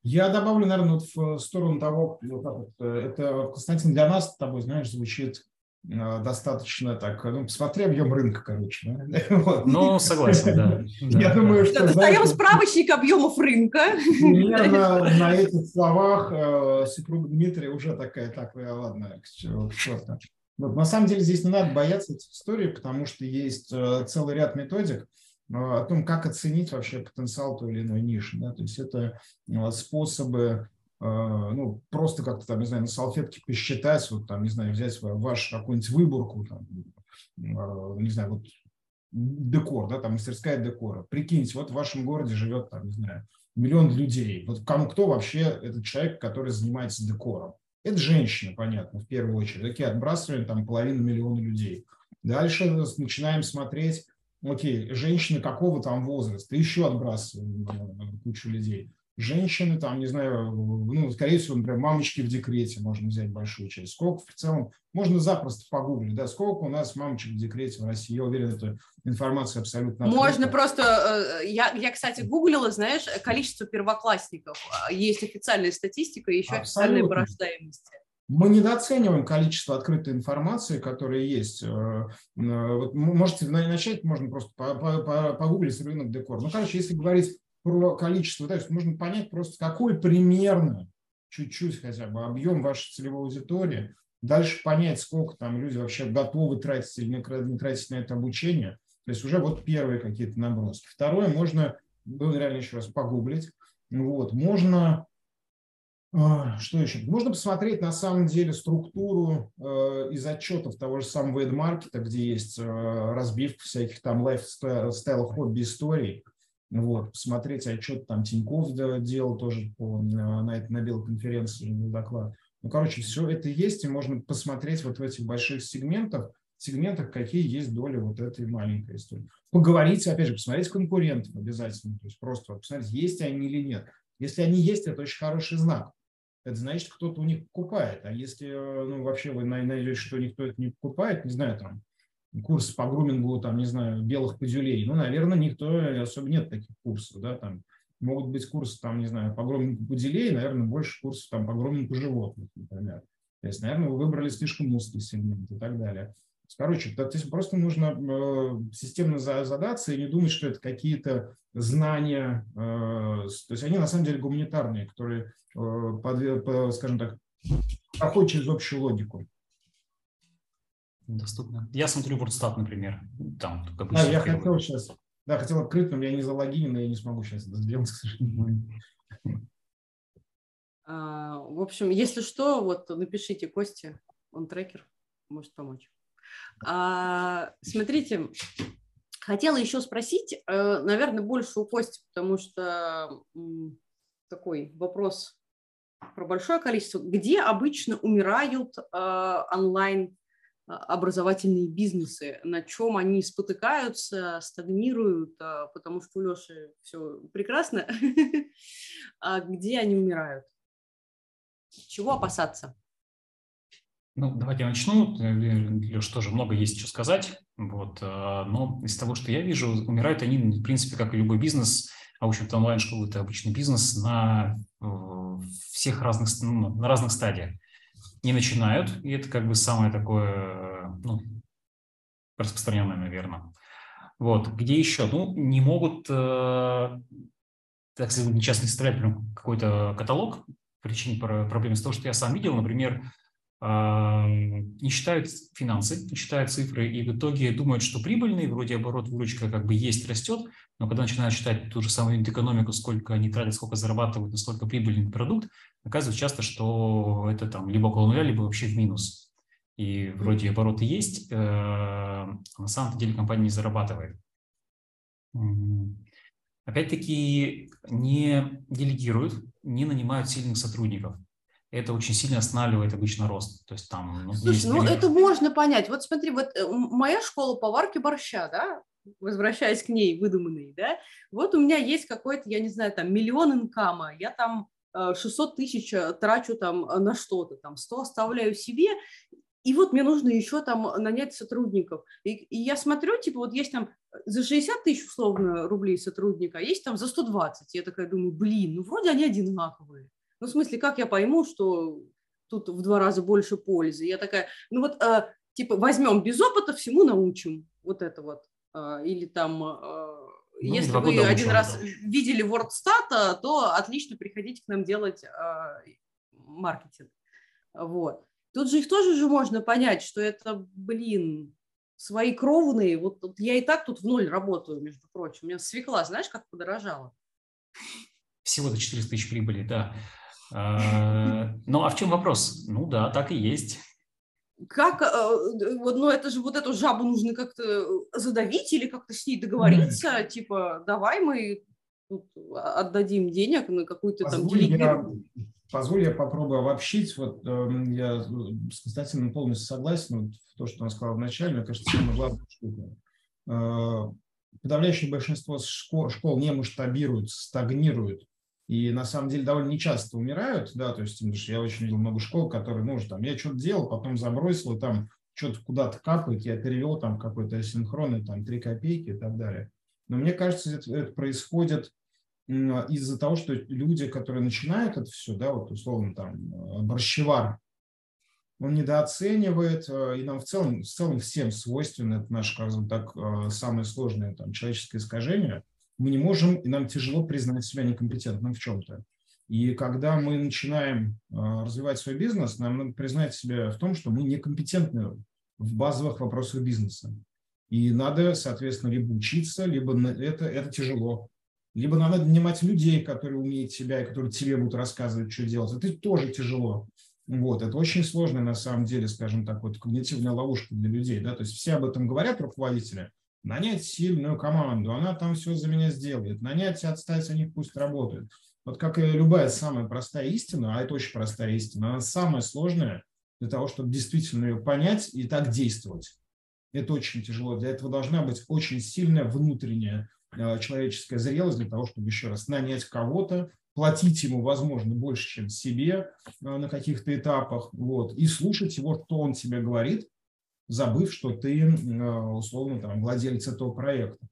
Я добавлю, наверное, вот в сторону того, вот э, это, Константин, для нас с тобой, знаешь, звучит э, достаточно так, ну, посмотри объем рынка, короче. Да? Ну, согласен, да. Я думаю, что... Достаем справочник объемов рынка. Примерно на этих словах э, супруга Дмитрия уже такая, так, ладно, к черту. Вот, на самом деле здесь не надо бояться этих историй, потому что есть целый ряд методик, о том, как оценить вообще потенциал той или иной ниши. Да? То есть это способы ну, просто как-то там, не знаю, на салфетке посчитать, вот там, не знаю, взять ваш какую-нибудь выборку, там, а, не знаю, вот декор, да, там мастерская декора. Прикиньте, вот в вашем городе живет, там, не знаю, миллион людей. Вот кому кто вообще этот человек, который занимается декором? Это женщина, понятно, в первую очередь. Такие отбрасываем там половину миллиона людей. Дальше начинаем смотреть, окей, женщины какого там возраста, еще отбрасываем э, кучу людей женщины, там, не знаю, ну, скорее всего, например, мамочки в декрете можно взять большую часть. Сколько в целом, можно запросто погуглить, да, сколько у нас мамочек в декрете в России. Я уверен, это информация абсолютно. Можно просто, э, я, я, кстати, гуглила, знаешь, количество первоклассников. Есть официальная статистика и еще абсолютно. официальная по рождаемости. Мы недооцениваем количество открытой информации, которая есть. Э, э, вот можете начать, можно просто погуглить рынок декор. Ну, короче, если говорить про количество, то есть можно понять просто, какой примерно, чуть-чуть хотя бы, объем вашей целевой аудитории, дальше понять, сколько там люди вообще готовы тратить или не тратить на это обучение. То есть уже вот первые какие-то наброски. Второе, можно, ну, реально еще раз погуглить. Вот, можно а, что еще? Можно посмотреть на самом деле структуру э, из отчетов того же самого эдмаркета, где есть э, разбивка всяких там лайфстайл, хобби историй. Вот, посмотреть отчет там Тиньков делал тоже по, на, на, на белой конференции доклад. Ну, короче, все это есть, и можно посмотреть вот в этих больших сегментах, сегментах, какие есть доли вот этой маленькой истории. Поговорить, опять же, посмотреть конкурентов обязательно, то есть просто посмотреть, есть они или нет. Если они есть, это очень хороший знак. Это значит, кто-то у них покупает. А если ну, вообще вы найдете, что никто это не покупает, не знаю, там, курс по грумингу, там, не знаю, белых подюлей. Ну, наверное, никто, особо нет таких курсов, да, там могут быть курсы, там, не знаю, по грумингу подюлей, наверное, больше курсов там по грумингу животных, например. То есть, наверное, вы выбрали слишком узкий сегмент и так далее. Короче, то есть просто нужно э, системно задаться и не думать, что это какие-то знания, э, то есть они на самом деле гуманитарные, которые, э, скажем так, проходят через общую логику доступно. Я смотрю WordStat, например. Там, только да, я хотел сейчас, да, хотел открыть, но я не залогинен, но я не смогу сейчас это сделать, к сожалению. А, в общем, если что, вот напишите Косте, он трекер, может помочь. А, смотрите, хотела еще спросить, э, наверное, больше у Кости, потому что такой вопрос про большое количество. Где обычно умирают э, онлайн образовательные бизнесы, на чем они спотыкаются, стагнируют, а, потому что у Леши все прекрасно, а где они умирают? Чего опасаться? Ну, давайте я начну. Леш, тоже много есть что сказать. Вот. Но из того, что я вижу, умирают они, в принципе, как и любой бизнес, а, в общем-то, онлайн-школа – это обычный бизнес на всех разных, ну, на разных стадиях. Не начинают, и это как бы самое такое, ну, распространенное, наверное. Вот, где еще? Ну, не могут, э, так сказать, сейчас не составлять прям какой-то каталог причин проблем из того, что я сам видел, например, не считают финансы, не считают цифры, и в итоге думают, что прибыльный, вроде оборот, выручка как бы есть, растет, но когда начинают считать ту же самую экономику, сколько они тратят, сколько зарабатывают, насколько прибыльный продукт, оказывается часто, что это там либо около нуля, либо вообще в минус. И вроде обороты есть, э, а на самом деле компания не зарабатывает. Опять-таки не делегируют, не нанимают сильных сотрудников это очень сильно останавливает обычно рост. То есть там... Ну, Слушай, ну это можно понять. Вот смотри, вот э, моя школа поварки борща, да, возвращаясь к ней, выдуманной, да, вот у меня есть какой-то, я не знаю, там, миллион инкама, я там 600 э, тысяч э, трачу там на что-то, там 100 оставляю себе, и вот мне нужно еще там нанять сотрудников. И, и я смотрю, типа, вот есть там за 60 тысяч условно рублей сотрудника, а есть там за 120. Я такая думаю, блин, ну вроде они одинаковые. Ну, в смысле, как я пойму, что тут в два раза больше пользы? Я такая, ну вот, э, типа, возьмем без опыта, всему научим. Вот это вот. Э, или там, э, ну, если вы один раз видели WordStat, то отлично приходите к нам делать э, маркетинг. Вот. Тут же их тоже же можно понять, что это, блин, свои кровные. Вот, вот я и так тут в ноль работаю, между прочим. У меня свекла, знаешь, как подорожала? Всего-то 400 тысяч прибыли, да. А, ну, а в чем вопрос? Ну да, так и есть. Как, э, вот, ну это же вот эту жабу нужно как-то задавить или как-то с ней договориться, mm. типа, давай мы отдадим денег на какую-то там делегированную. Позволь я попробую обобщить. Вот э, я с Константином полностью согласен. Вот в то, что он сказал вначале, мне кажется, самая главная штука. Э, подавляющее большинство школ, школ не масштабируют, стагнируют и на самом деле довольно нечасто умирают, да, то есть я очень видел много школ, которые, ну, там, я что-то делал, потом забросил, и там что-то куда-то капает, я перевел там какой-то асинхронный, там, 3 копейки и так далее. Но мне кажется, это, это происходит из-за того, что люди, которые начинают это все, да, вот условно там э, борщевар, он недооценивает, э, и нам в целом, в целом всем свойственно, это наше, скажем так, э, самое сложное там, человеческое искажение – мы не можем, и нам тяжело признать себя некомпетентным в чем-то. И когда мы начинаем а, развивать свой бизнес, нам надо признать себя в том, что мы некомпетентны в базовых вопросах бизнеса. И надо, соответственно, либо учиться, либо это, это тяжело. Либо надо нанимать людей, которые умеют себя и которые тебе будут рассказывать, что делать. Это тоже тяжело. Вот, это очень сложная, на самом деле, скажем так, вот когнитивная ловушка для людей. Да? То есть все об этом говорят, руководители, нанять сильную команду, она там все за меня сделает, нанять и отстать о них пусть работают. Вот как и любая самая простая истина, а это очень простая истина, она самая сложная для того, чтобы действительно ее понять и так действовать. Это очень тяжело. Для этого должна быть очень сильная внутренняя э, человеческая зрелость для того, чтобы еще раз нанять кого-то, платить ему, возможно, больше, чем себе э, на каких-то этапах, вот, и слушать его, что он тебе говорит, забыв, что ты э, условно там, владелец этого проекта.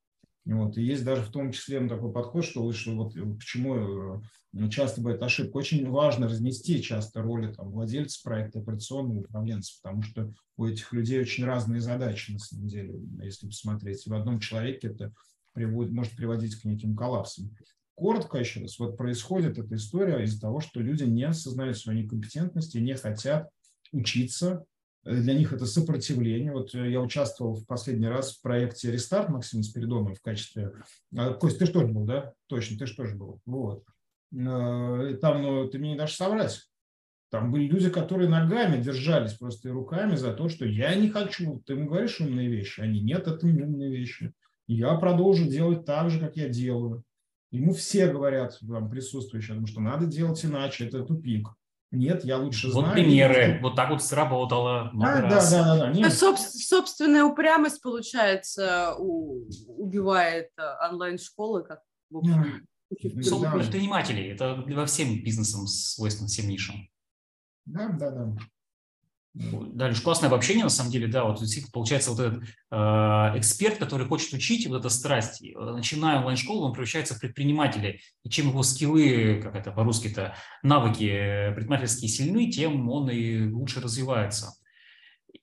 Вот. И есть даже в том числе такой подход, что лучше вот э, почему э, часто бывает ошибка. Очень важно разнести часто роли там, владельца проекта, операционного управленца, потому что у этих людей очень разные задачи, на самом деле, если посмотреть. И в одном человеке это приводит, может приводить к неким коллапсам. Коротко еще раз, вот происходит эта история из-за того, что люди не осознают своей некомпетентности, не хотят учиться, для них это сопротивление. Вот э, я участвовал в последний раз в проекте «Рестарт» Максима Спиридонова в качестве... А, Кость, ты же тоже был, да? Точно, ты же тоже был. Вот. Э, там, ну, ты мне не дашь соврать. Там были люди, которые ногами держались просто и руками за то, что я не хочу. Ты ему говоришь умные вещи, они нет, это не умные вещи. Я продолжу делать так же, как я делаю. Ему все говорят, там, присутствующие, что надо делать иначе, это тупик. Нет, я лучше вот знаю. Вот примеры. Вот так вот сработало. Да, да, да, да, да. Нет. Соб- собственная упрямость, получается, у- убивает э, онлайн-школы, как в общем, да. предпринимателей. Это во всем бизнесам свойственно, всем нишам. Да, да, да. Дальше классное обобщение, на самом деле, да, вот получается вот этот э, эксперт, который хочет учить, вот эта страсть, начиная онлайн-школу, он превращается в предпринимателя, и чем его скиллы, как это по-русски-то, навыки предпринимательские сильны, тем он и лучше развивается.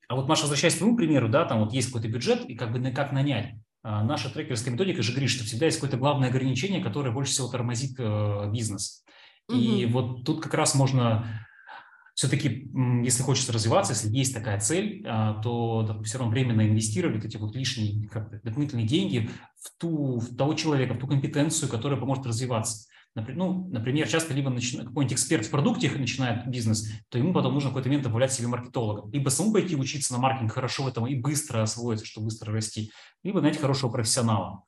А вот, Маша, возвращаясь к твоему примеру, да, там вот есть какой-то бюджет, и как бы как нанять. А наша трекерская методика же говорит, что всегда есть какое-то главное ограничение, которое больше всего тормозит э, бизнес. Угу. И вот тут как раз можно все-таки, если хочется развиваться, если есть такая цель, а, то все равно временно инвестировать эти вот лишние дополнительные деньги в, ту, в того человека, в ту компетенцию, которая поможет развиваться. Например, ну, например, часто либо начинает, какой-нибудь эксперт в продукте начинает бизнес, то ему потом нужно в какой-то момент добавлять себе маркетолога. Либо самому пойти учиться на маркетинг хорошо в этом и быстро освоиться, чтобы быстро расти, либо найти хорошего профессионала.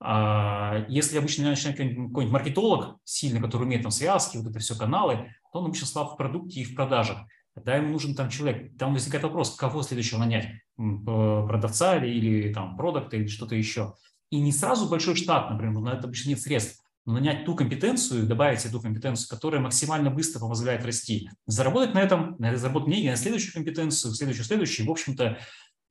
А если обычно начинает какой-нибудь маркетолог сильный, который умеет там связки, вот это все каналы, то он обычно слаб в продукте и в продажах. Тогда ему нужен там человек. Там возникает вопрос, кого следующего нанять? Продавца или, или там продукта или что-то еще. И не сразу большой штат, например, на это обычно нет средств. Но нанять ту компетенцию, добавить эту компетенцию, которая максимально быстро позволяет расти. Заработать на этом, заработать деньги на следующую компетенцию, следующую, следующую. В общем-то,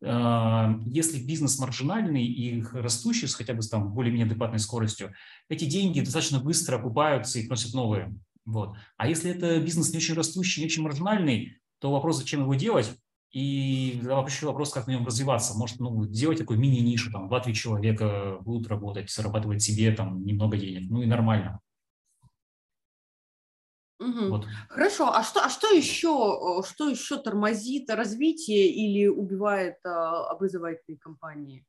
если бизнес маржинальный и растущий с хотя бы там более-менее адекватной скоростью, эти деньги достаточно быстро окупаются и приносят новые. Вот. А если это бизнес не очень растущий, не очень маржинальный, то вопрос, зачем его делать, и вообще вопрос, как на нем развиваться. Может, ну, делать такой мини-нишу, там, 2-3 человека будут работать, зарабатывать себе там немного денег. Ну и нормально. Угу. Вот. Хорошо, а что, а что еще, что еще тормозит развитие или убивает а, образовательные компании?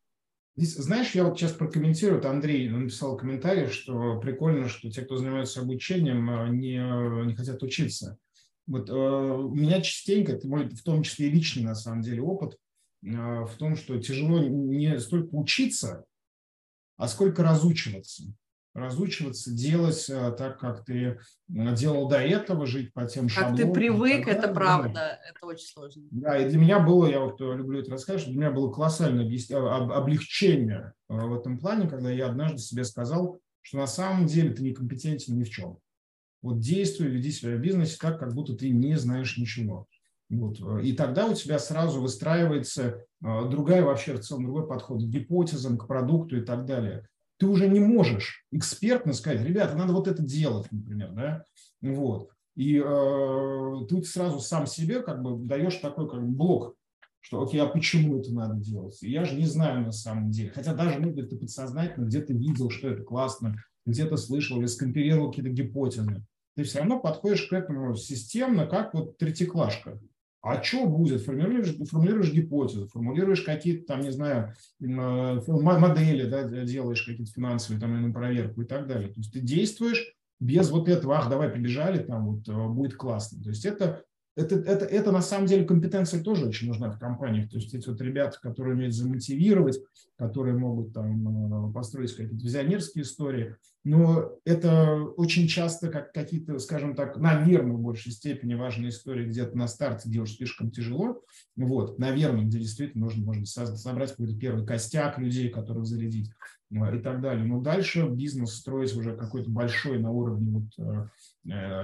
Здесь, знаешь, я вот сейчас прокомментирую, это Андрей написал комментарий, что прикольно, что те, кто занимается обучением, а, не, не хотят учиться. Вот э, у меня частенько, это мой в том числе и личный на самом деле опыт, э, в том, что тяжело не столько учиться, а сколько разучиваться разучиваться, делать э, так, как ты э, делал до этого, жить по тем шаблонам. Как ты привык, это правда, да. это очень сложно. Да, и для меня было, я вот э, люблю это рассказать, для меня было колоссальное облегчение в этом плане, когда я однажды себе сказал, что на самом деле ты некомпетентен ни в чем. Вот действуй, веди себя в бизнесе так, как будто ты не знаешь ничего. Вот. И тогда у тебя сразу выстраивается другая вообще в целом другой подход к гипотезам, к продукту и так далее ты уже не можешь экспертно сказать, ребята, надо вот это делать, например, да, вот. И э, ты сразу сам себе как бы даешь такой как бы блок, что окей, а почему это надо делать? Я же не знаю на самом деле. Хотя даже, может быть, ты подсознательно где-то видел, что это классно, где-то слышал или скомпилировал какие-то гипотезы. Ты все равно подходишь к этому системно, как вот третьеклашка. А что будет? Формулируешь, формулируешь гипотезы, формулируешь какие-то там, не знаю, э, модели, да, делаешь какие-то финансовые там проверку и так далее. То есть ты действуешь без вот этого, ах, давай побежали, там вот э, будет классно. То есть это это, это, это на самом деле компетенция тоже очень нужна в компаниях. То есть эти вот ребята, которые умеют замотивировать, которые могут там э, построить какие-то визионерские истории. Но это очень часто как какие-то, скажем так, наверное, в большей степени важные истории где-то на старте делать слишком тяжело. Вот, наверное, где действительно нужно, может собрать какой-то первый костяк людей, которых зарядить э, и так далее. Но дальше бизнес строить уже какой-то большой на уровне вот э,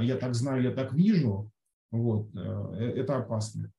я так знаю, я так вижу, вот, э, это опасно.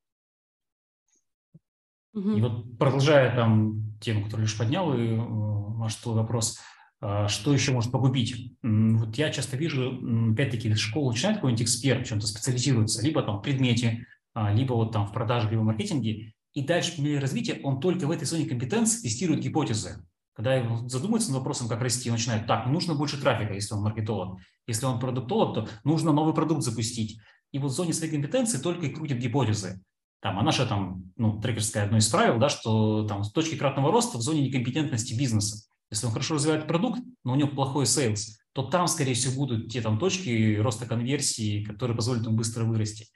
И вот продолжая там тему, которую лишь поднял, и э, ваш твой вопрос, а, что еще может погубить? Вот я часто вижу, опять-таки, школу начинает какой-нибудь эксперт, в чем-то специализируется, либо там в предмете, а, либо вот там в продаже, либо в маркетинге, и дальше по мере развития он только в этой зоне компетенции тестирует гипотезы. Когда задумается над вопросом, как расти, он начинает, так, нужно больше трафика, если он маркетолог. Если он продуктолог, то нужно новый продукт запустить и вот в зоне своей компетенции только и крутит гипотезы. Там, а наша там, ну, трекерская одно из правил, да, что там точки кратного роста в зоне некомпетентности бизнеса. Если он хорошо развивает продукт, но у него плохой sales, то там, скорее всего, будут те там точки роста конверсии, которые позволят ему быстро вырасти.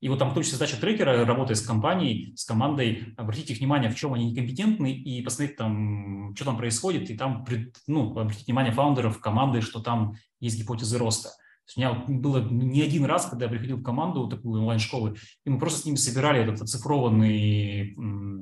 И вот там в том числе задача трекера, работая с компанией, с командой, обратить их внимание, в чем они некомпетентны, и посмотреть там, что там происходит, и там ну, обратить внимание фаундеров, команды, что там есть гипотезы роста. У меня было не один раз, когда я приходил в команду такую онлайн-школы, и мы просто с ними собирали этот оцифрованный,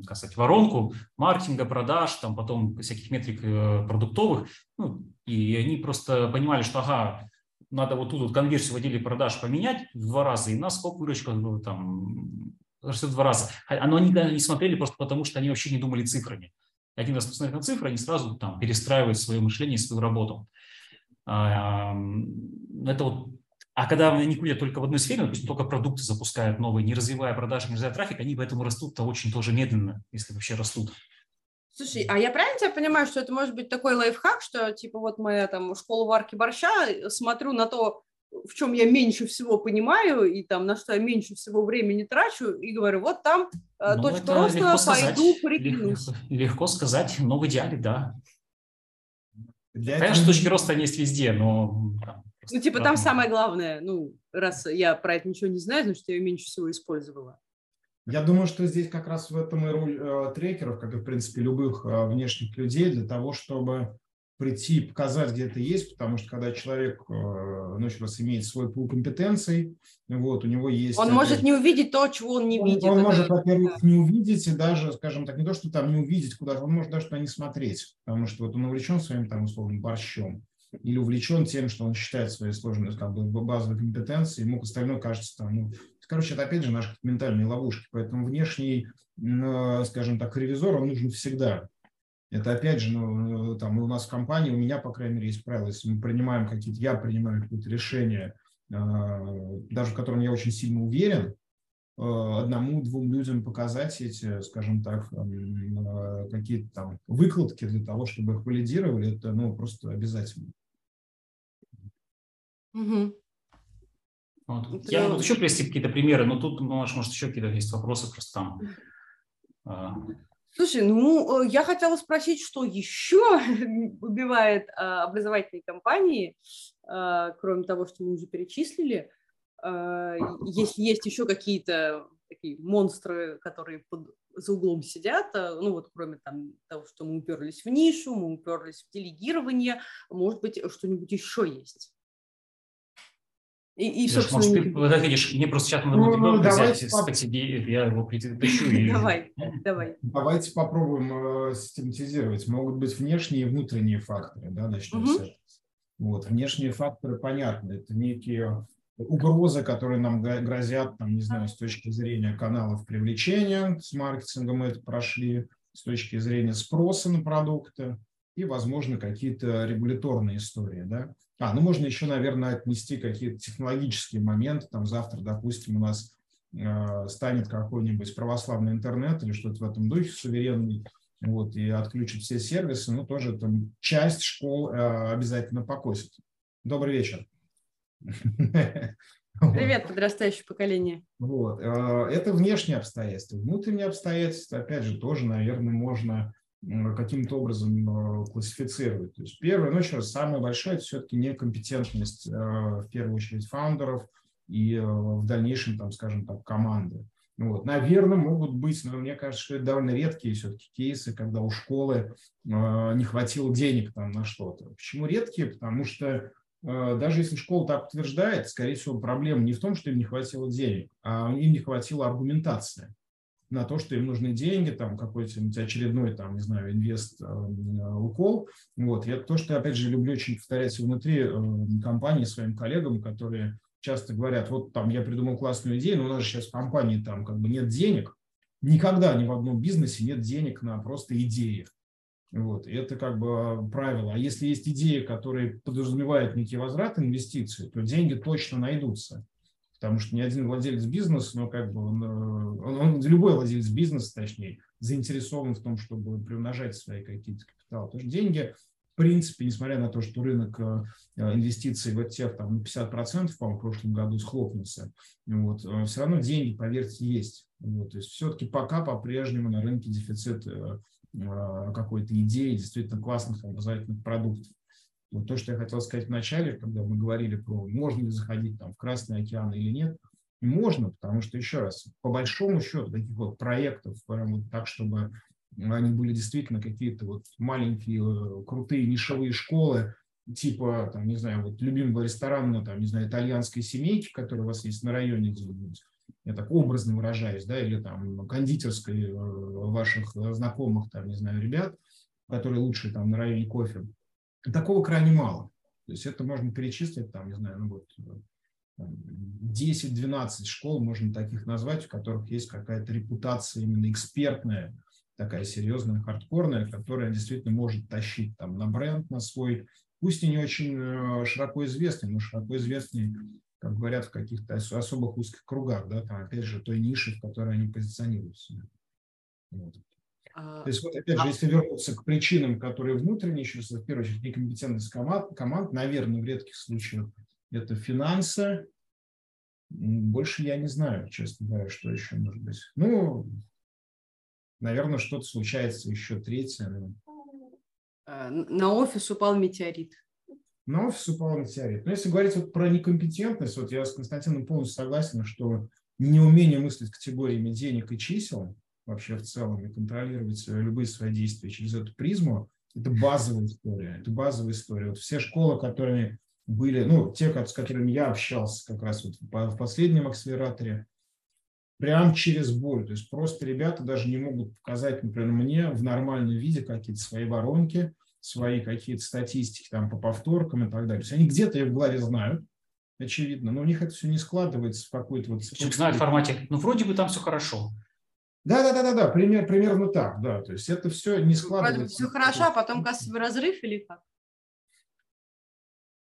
как сказать, воронку маркетинга, продаж, там потом всяких метрик э, продуктовых, ну, и они просто понимали, что, ага, надо вот тут вот конверсию в отделе продаж поменять в два раза, и у нас сколько выручка там что два раза. Оно они никогда не смотрели просто потому, что они вообще не думали цифрами. Один раз посмотрев на цифры, они сразу там перестраивают свое мышление, свою работу. Это вот а когда они курят только в одной сфере, допустим, только продукты запускают новые, не развивая продажи, не развивая трафик, они поэтому растут-то очень тоже медленно, если вообще растут. Слушай, а я правильно тебя понимаю, что это может быть такой лайфхак, что типа вот моя там школа варки борща, смотрю на то, в чем я меньше всего понимаю и там на что я меньше всего времени трачу, и говорю, вот там э, ну, точка роста, пойду приглянусь. Легко, легко сказать, но в идеале, да. Для Конечно, этого... точки роста есть везде, но... ну, типа, там самое главное, ну, раз я про это ничего не знаю, значит, я ее меньше всего использовала. Я думаю, что здесь как раз в этом и роль э, трекеров, как и, в принципе, любых э, внешних людей, для того, чтобы прийти, показать, где это есть, потому что когда человек, ну, еще раз, имеет свой пул компетенций, вот, у него есть... Он может не увидеть то, чего он не он, видит. Он это... может, во-первых, не увидеть, и даже, скажем так, не то, что там не увидеть куда он может даже туда не смотреть, потому что вот он увлечен своим, там, условным борщом, или увлечен тем, что он считает свои сложные как бы, базовые компетенции, ему остальное кажется там, ну, короче, это опять же наши ментальные ловушки, поэтому внешний, э, скажем так, ревизор, он нужен всегда, это опять же, ну, там у нас в компании, у меня, по крайней мере, есть правило, если мы принимаем какие-то, я принимаю какое-то решение, а, даже в котором я очень сильно уверен, а, одному-двум людям показать эти, скажем так, а, какие-то там выкладки для того, чтобы их валидировали, это ну, просто обязательно. Угу. Вот. Я могу еще привести какие-то примеры, но тут, может, еще какие-то есть вопросы просто там. Слушай, ну, э, я хотела спросить, что еще убивает а, образовательные компании, а, кроме того, что мы уже перечислили, а, если есть еще какие-то такие монстры, которые под, за углом сидят, ну вот кроме там того, что мы уперлись в нишу, мы уперлись в делегирование, может быть, что-нибудь еще есть? И, и собственно, Может, ты подходишь, мне просто сейчас надо будет ну, взять, спасибо, я его притащу. Давай, давай. Давайте попробуем э, систематизировать. Могут быть внешние и внутренние факторы, да, начнем с этого. Вот, внешние факторы понятны, это некие угрозы, которые нам грозят, там, не знаю, с точки зрения каналов привлечения, с маркетингом мы это прошли, с точки зрения спроса на продукты и, возможно, какие-то регуляторные истории, да. А, ну можно еще, наверное, отнести какие-то технологические моменты. Там завтра, допустим, у нас э, станет какой-нибудь православный интернет или что-то в этом духе суверенный, вот, и отключит все сервисы, ну, тоже там часть школ э, обязательно покосит. Добрый вечер. Привет, подрастающее поколение. Вот. Э, это внешние обстоятельства. Внутренние обстоятельства, опять же, тоже, наверное, можно каким-то образом э, классифицировать. То есть первое, ну еще раз, самое большое – это все-таки некомпетентность, э, в первую очередь, фаундеров и э, в дальнейшем, там, скажем так, команды. Вот. Наверное, могут быть, но мне кажется, что это довольно редкие все-таки кейсы, когда у школы не хватило денег там на что-то. Почему редкие? Потому что даже если школа так утверждает, скорее всего, проблема не в том, что им не хватило денег, а им не хватило аргументации на то, что им нужны деньги, там какой-то очередной, там, не знаю, инвест, э, укол. Вот. Я то, что, опять же, люблю очень повторять внутри э, компании своим коллегам, которые часто говорят, вот там я придумал классную идею, но у нас же сейчас в компании там как бы нет денег. Никогда ни в одном бизнесе нет денег на просто идеи. Вот. И это как бы правило. А если есть идеи, которые подразумевают некий возврат инвестиций, то деньги точно найдутся потому что ни один владелец бизнеса, ну, как бы он, э, он, он, любой владелец бизнеса, точнее, заинтересован в том, чтобы приумножать свои какие-то капиталы. Потому что деньги, в принципе, несмотря на то, что рынок э, инвестиций в ETF там, на 50%, по-моему, в прошлом году схлопнулся, вот, э, все равно деньги, поверьте, есть. Вот, то есть все-таки пока по-прежнему на рынке дефицит какой-то идеи, действительно классных образовательных продуктов. Вот то, что я хотел сказать в начале, когда мы говорили про, можно ли заходить там в Красный океан или нет, можно, потому что, еще раз, по большому счету, таких вот проектов, прям вот так, чтобы они были действительно какие-то вот маленькие, э, крутые нишевые школы, типа, там, не знаю, вот любимого ресторана, там, не знаю, итальянской семейки, которая у вас есть на районе где-нибудь, я так образно выражаюсь, да, или там кондитерской э, ваших знакомых, там, не знаю, ребят, которые лучше там на районе кофе, Такого крайне мало. То есть это можно перечислить, там, не знаю, ну вот, 10-12 школ, можно таких назвать, в которых есть какая-то репутация именно экспертная, такая серьезная, хардкорная, которая действительно может тащить там на бренд, на свой, пусть и не очень э, широко известный, но широко известный, как говорят, в каких-то особых узких кругах, да, там, опять же, той ниши, в которой они позиционируют себя. Вот. А, То есть, вот опять же, если вернуться к причинам, которые внутренние, сейчас, в первую очередь, некомпетентность команд, команд, наверное, в редких случаях это финансы. Больше я не знаю, честно говоря, что еще может быть. Ну, наверное, что-то случается еще третье. А, на офис упал метеорит. На офис упал метеорит. Но если говорить вот про некомпетентность, вот я с Константином полностью согласен, что неумение мыслить категориями денег и чисел – вообще в целом и контролировать любые свои действия через эту призму, это базовая история. Это базовая история. Вот все школы, которые были, ну, те, с которыми я общался как раз вот в последнем акселераторе, прям через боль. То есть просто ребята даже не могут показать, например, мне в нормальном виде какие-то свои воронки, свои какие-то статистики там по повторкам и так далее. То есть они где-то их в голове знают, очевидно, но у них это все не складывается в какой-то вот... Знает в формате, ну, вроде бы там все хорошо. Да, да, да, да, да, пример, примерно так, да. То есть это все не складывается. Все хорошо, а потом кассовый разрыв или как?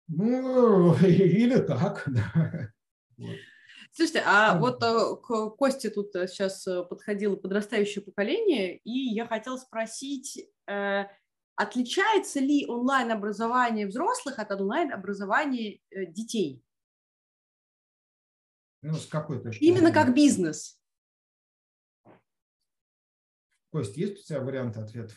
Ну, или так, да. Слушайте, а вот э, к Косте тут сейчас э, подходило подрастающее поколение, и я хотела спросить, э, отличается ли онлайн-образование взрослых от онлайн-образования детей? Ну, с какой точки Именно как бизнес. Кость, есть у тебя варианты ответов?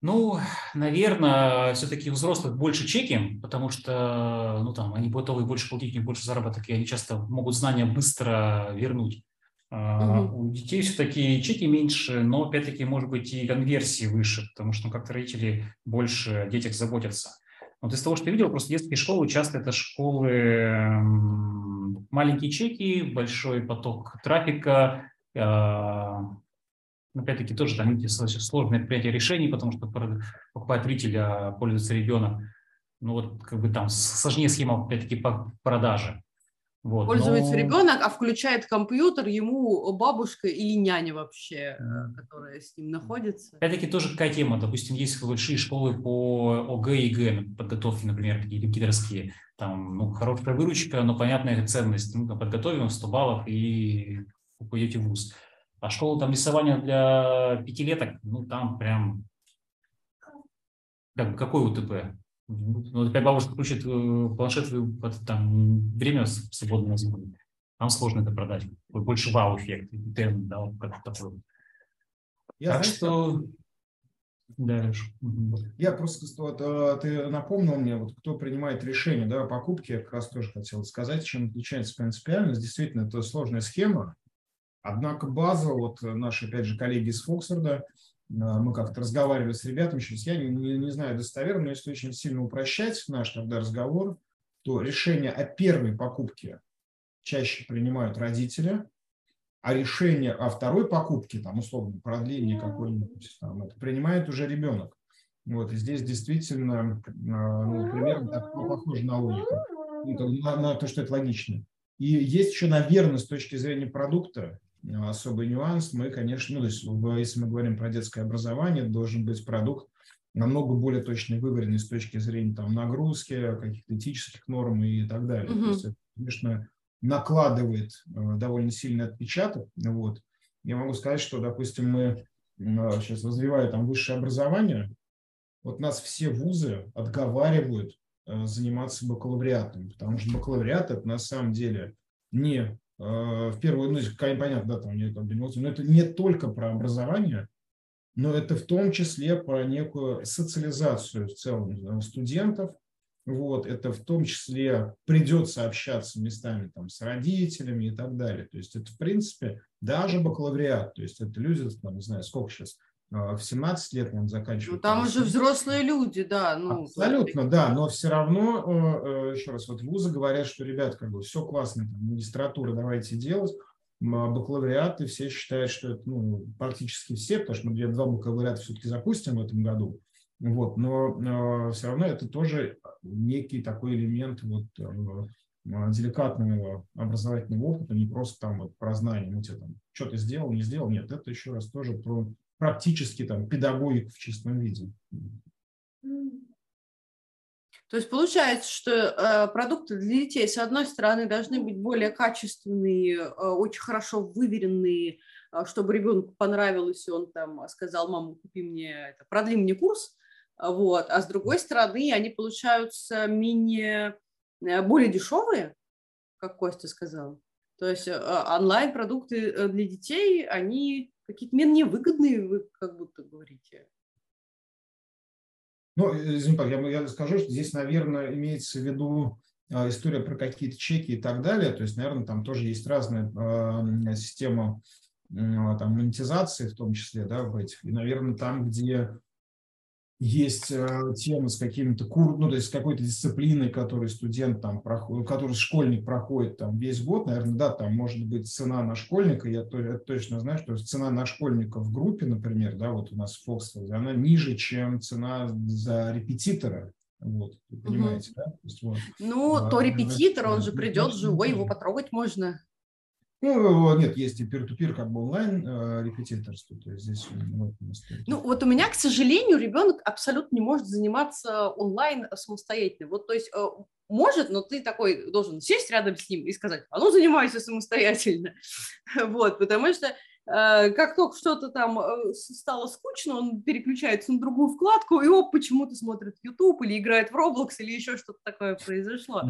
Ну, наверное, все-таки у взрослых больше чеки, потому что ну, там, они готовы больше платить, у них больше заработок, и они часто могут знания быстро вернуть. Угу. У детей все-таки чеки меньше, но опять-таки может быть и конверсии выше, потому что ну, как-то родители больше о детях заботятся. Вот из того, что я видел, просто детские школы часто это школы маленькие чеки, большой поток трафика, а, опять-таки тоже там сложное принятие решений, потому что покупает родитель, а пользуется ребенок. Ну вот как бы там сложнее схема опять-таки по продаже. Вот, Пользуется но... ребенок, а включает компьютер ему бабушка или няня вообще, mm. которая с ним находится. Опять-таки тоже какая тема. Допустим, есть большие школы по ОГЭ и ГЭ, подготовки, например, какие-то кидерские. Там ну, хорошая выручка, но понятная ценность. Ну, подготовим 100 баллов и пойдете в ВУЗ. А школа там рисования для пятилеток, ну там прям как какой УТП? Ну, опять бабушка включит э, планшет, там время свободное будет. Там сложно это продать. Больше вау-эффект. Да, как такой. Я так что... Да. Я просто вот, э, ты напомнил мне, вот кто принимает решение да, о покупке, я как раз тоже хотел сказать, чем отличается принципиальность. Действительно, это сложная схема, Однако база, вот наши, опять же, коллеги из Фоксфорда, э, мы как-то разговаривали с ребятами, сейчас я не, не, не знаю достоверно, но если очень сильно упрощать наш тогда разговор, то решение о первой покупке чаще принимают родители, а решение о второй покупке, там, условно, продлении какой-нибудь, там, это принимает уже ребенок. Вот, и здесь действительно, э, ну, примерно так, похоже на логику, на, на то, что это логично. И есть еще, наверное, с точки зрения продукта, особый нюанс. Мы, конечно, ну, то есть, если мы говорим про детское образование, должен быть продукт намного более точно выверенный с точки зрения там, нагрузки, каких-то этических норм и так далее. Mm-hmm. То есть это, конечно, накладывает э, довольно сильный отпечаток. Вот. Я могу сказать, что, допустим, мы сейчас развивая там высшее образование, вот нас все вузы отговаривают э, заниматься бакалавриатом, потому что бакалавриат это на самом деле не в первую, ну, понятно, да, там, там, но это не только про образование, но это в том числе про некую социализацию в целом студентов. Вот, это в том числе придется общаться местами там, с родителями и так далее. То есть это, в принципе, даже бакалавриат. То есть это люди, там, не знаю, сколько сейчас, в 17 лет он заканчивает. Ну, там уже взрослые люди, да. Ну, Абсолютно, да, но все равно, э, э, еще раз, вот вузы говорят, что, ребят, как бы все классно, там, магистратура давайте делать, а бакалавриаты все считают, что это, ну, практически все, потому что мы два бакалавриата все-таки запустим в этом году, вот, но, все равно это тоже некий такой элемент вот, э, деликатного образовательного опыта, не просто там вот про знания, ну, тебе там что-то сделал, не сделал. Нет, это еще раз тоже про практически там педагогику в чистом виде. То есть получается, что э, продукты для детей, с одной стороны, должны быть более качественные, э, очень хорошо выверенные, э, чтобы ребенку понравилось, и он там сказал, мама, купи мне, это, продли мне курс, вот, а с другой стороны, они получаются менее, э, более дешевые, как Костя сказал. То есть э, онлайн-продукты э, для детей, они какие-то менее выгодные, вы как будто говорите. Ну, извини, я, я скажу, что здесь, наверное, имеется в виду а, история про какие-то чеки и так далее. То есть, наверное, там тоже есть разная э, система э, там, монетизации в том числе, да, в этих. И, наверное, там, где есть э, темы с какими-то кур, ну, то есть с какой-то дисциплиной, которую студент там проходит, который школьник проходит там весь год, наверное, да, там может быть цена на школьника, я, то, я точно знаю, что цена на школьника в группе, например, да, вот у нас в Фоксфорде, она ниже, чем цена за репетитора, вот, понимаете, угу. да? То есть, вот, ну, а, то репетитор, он же придет живой, его потрогать можно. Ну, нет, есть и peer-to-peer как бы онлайн э, репетиторство, то есть здесь Ну, вот у меня, к сожалению, ребенок абсолютно не может заниматься онлайн самостоятельно. Вот, то есть э, может, но ты такой должен сесть рядом с ним и сказать, а ну, занимайся самостоятельно. Вот, потому что э, как только что-то там стало скучно, он переключается на другую вкладку, и оп, почему-то смотрит YouTube или играет в Roblox, или еще что-то такое произошло.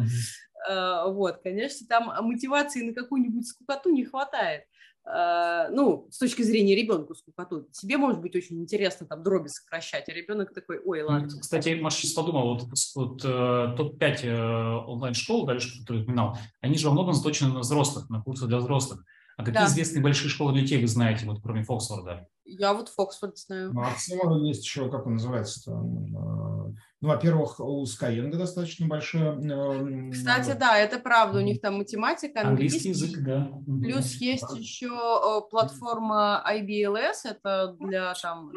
Э, вот, конечно, там мотивации на какую-нибудь скукоту не хватает. Э, ну, с точки зрения ребенка скукоту. Тебе может быть очень интересно там дроби сокращать, а ребенок такой, ой, ладно. Кстати, Маша сейчас подумал, вот, вот э, топ-5 онлайн-школ, дальше, который упоминал, они же во многом заточены на взрослых, на курсы для взрослых. А какие да. известные большие школы для детей вы знаете, вот кроме Фоксфорда? Я вот Фоксфорд знаю. Ну, а есть еще, как он называется там, ну, во-первых, у Skyeng достаточно большое. Кстати, да, это правда. У них там математика, английский, язык, да. Плюс да. есть еще платформа IBLS, это для там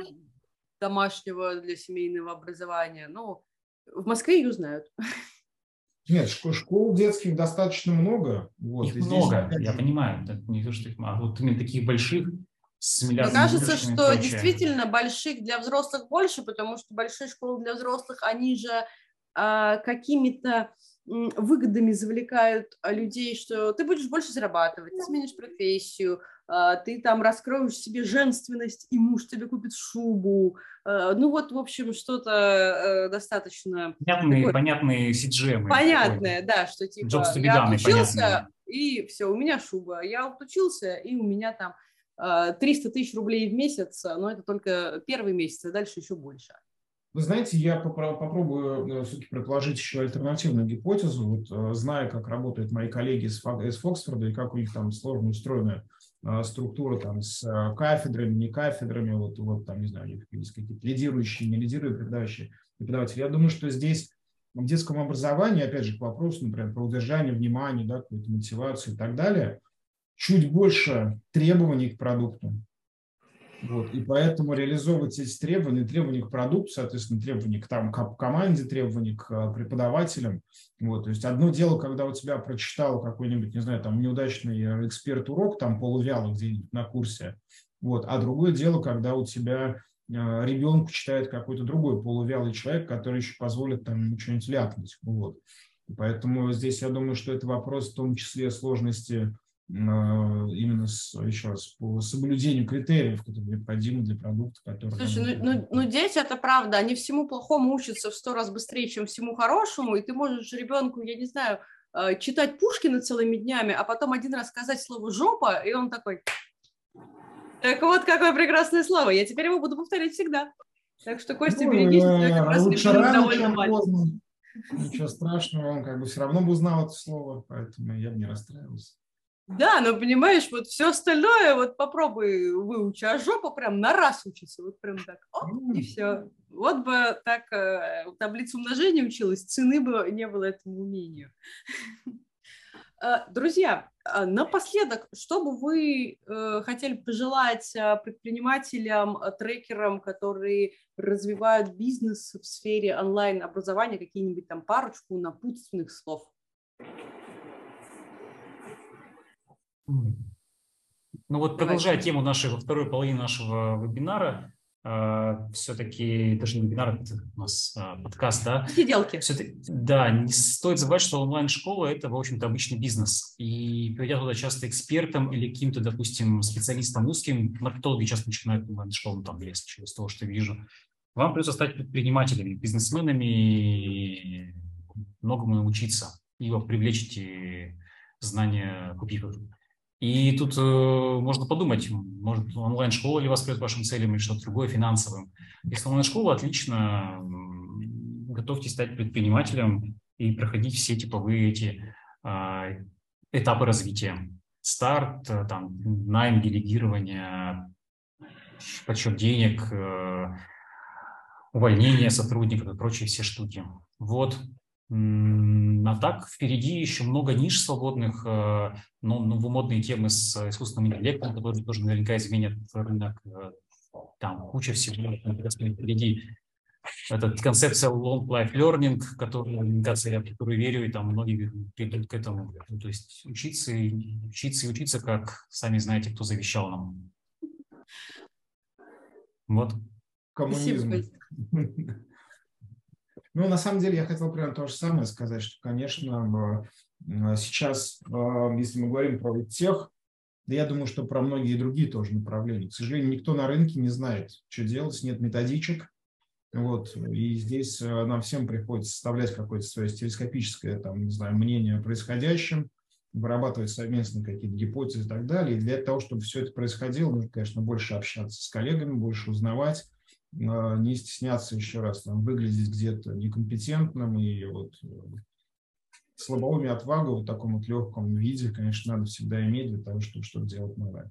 домашнего, для семейного образования. Ну, в Москве ее знают. Нет, школ, школ детских достаточно много. Вот, их много, здесь, я понимаю. Не то, что их мало. Вот именно таких больших мне кажется, что действительно больших для взрослых больше, потому что большие школы для взрослых, они же а, какими-то выгодами завлекают а, людей, что ты будешь больше зарабатывать, ты сменишь профессию, ты там раскроешь себе женственность, и муж тебе купит шубу. А, ну вот, в общем, что-то э, достаточно... Понятные, такое... понятные CGM. Понятное, да, что типа я отучился, и все, у меня шуба. Я отучился, и у меня там 300 тысяч рублей в месяц, но это только первый месяц, а дальше еще больше. Вы знаете, я попробую все-таки предположить еще альтернативную гипотезу. Вот, э, зная, как работают мои коллеги из Фоксфорда и как у них там сложно устроена структура там, с кафедрами, не кафедрами, вот, вот там, не знаю, есть какие-то лидирующие, не лидирующие преподавающие преподаватели. Я думаю, что здесь в детском образовании, опять же, к вопросу, например, про удержание внимания, да, какую-то мотивацию и так далее – чуть больше требований к продукту. Вот, и поэтому реализовывать эти требования, требования к продукту, соответственно, требования к, там, к команде, требования к э, преподавателям. Вот, то есть одно дело, когда у тебя прочитал какой-нибудь, не знаю, там неудачный э, эксперт-урок, там полувялый где-нибудь на курсе, вот, а другое дело, когда у тебя э, ребенку читает какой-то другой полувялый человек, который еще позволит там ему что-нибудь ляпнуть. Вот. Поэтому здесь я думаю, что это вопрос в том числе сложности именно с, еще раз по соблюдению критериев, которые необходимы для продукта, который... Слушай, ну, ну, ну дети, это правда, они всему плохому учатся в сто раз быстрее, чем всему хорошему, и ты можешь ребенку, я не знаю, э, читать Пушкина целыми днями, а потом один раз сказать слово «жопа», и он такой... Так вот, какое прекрасное слово, я теперь его буду повторять всегда. Так что, Костя, ну, берегись, э, как раз лучше рано, чем поздно. Ничего страшного, он как бы все равно бы узнал это слово, поэтому я бы не расстраивался. Да, но понимаешь, вот все остальное, вот попробуй выучи, а жопа прям на раз учится, вот прям так, оп, и все. Вот бы так э, таблицу умножения училась, цены бы не было этому умению. Э, друзья, э, напоследок, что бы вы э, хотели пожелать предпринимателям, трекерам, которые развивают бизнес в сфере онлайн-образования, какие-нибудь там парочку напутственных слов? Ну вот продолжая тему нашей, во второй половине нашего вебинара, э, все-таки, даже не вебинар, это у нас э, подкаст, да? Сиделки. Да, не стоит забывать, что онлайн-школа – это, в общем-то, обычный бизнес. И придя туда часто экспертом или каким-то, допустим, специалистом узким, маркетологи часто начинают онлайн-школу там лезть, через то, что вижу, вам придется стать предпринимателями, бизнесменами, и многому научиться и привлечь эти знания, купив их. И тут э, можно подумать, может, онлайн-школа ли к вашим целям или что-то другое финансовым. Если онлайн-школа, отлично, готовьтесь стать предпринимателем и проходить все типовые эти э, этапы развития. Старт, э, там, найм, делегирование, подсчет денег, э, увольнение сотрудников и прочие все штуки. Вот. А так впереди еще много ниш свободных, э, но новомодные темы с искусственным интеллектом, которые тоже наверняка изменят рынок. Э, там куча всего интересного впереди. Это концепция long life learning, которую, я в которую верю, и там многие придут к этому. Ну, то есть учиться и учиться и учиться, как сами знаете, кто завещал нам. Вот. Коммунизм. Ну, на самом деле, я хотел прямо то же самое сказать, что, конечно, э, сейчас, э, если мы говорим про тех, да я думаю, что про многие другие тоже направления. К сожалению, никто на рынке не знает, что делать, нет методичек. Вот, и здесь э, нам всем приходится составлять какое-то свое телескопическое, там, не знаю, мнение о происходящем, вырабатывать совместно какие-то гипотезы и так далее. И для того, чтобы все это происходило, нужно, конечно, больше общаться с коллегами, больше узнавать, не стесняться еще раз там, выглядеть где-то некомпетентным и вот э, слабоумие отвагу в таком вот легком виде, конечно, надо всегда иметь для того, чтобы что-то делать новое.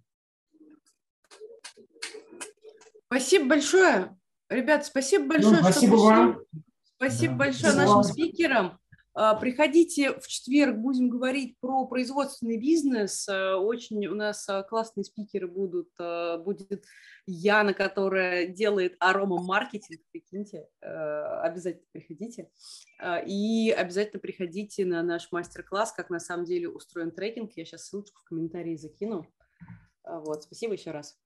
Спасибо большое. Ребят, спасибо ну, большое, ну, спасибо что вам. Спасибо да. большое спасибо нашим вам. спикерам. А, приходите в четверг, будем говорить про производственный бизнес. А, очень у нас а, классные спикеры будут. Будет Яна, которая делает арома-маркетинг, прикиньте. Обязательно приходите. И обязательно приходите на наш мастер-класс, как на самом деле устроен трекинг. Я сейчас ссылочку в комментарии закину. Вот, спасибо еще раз.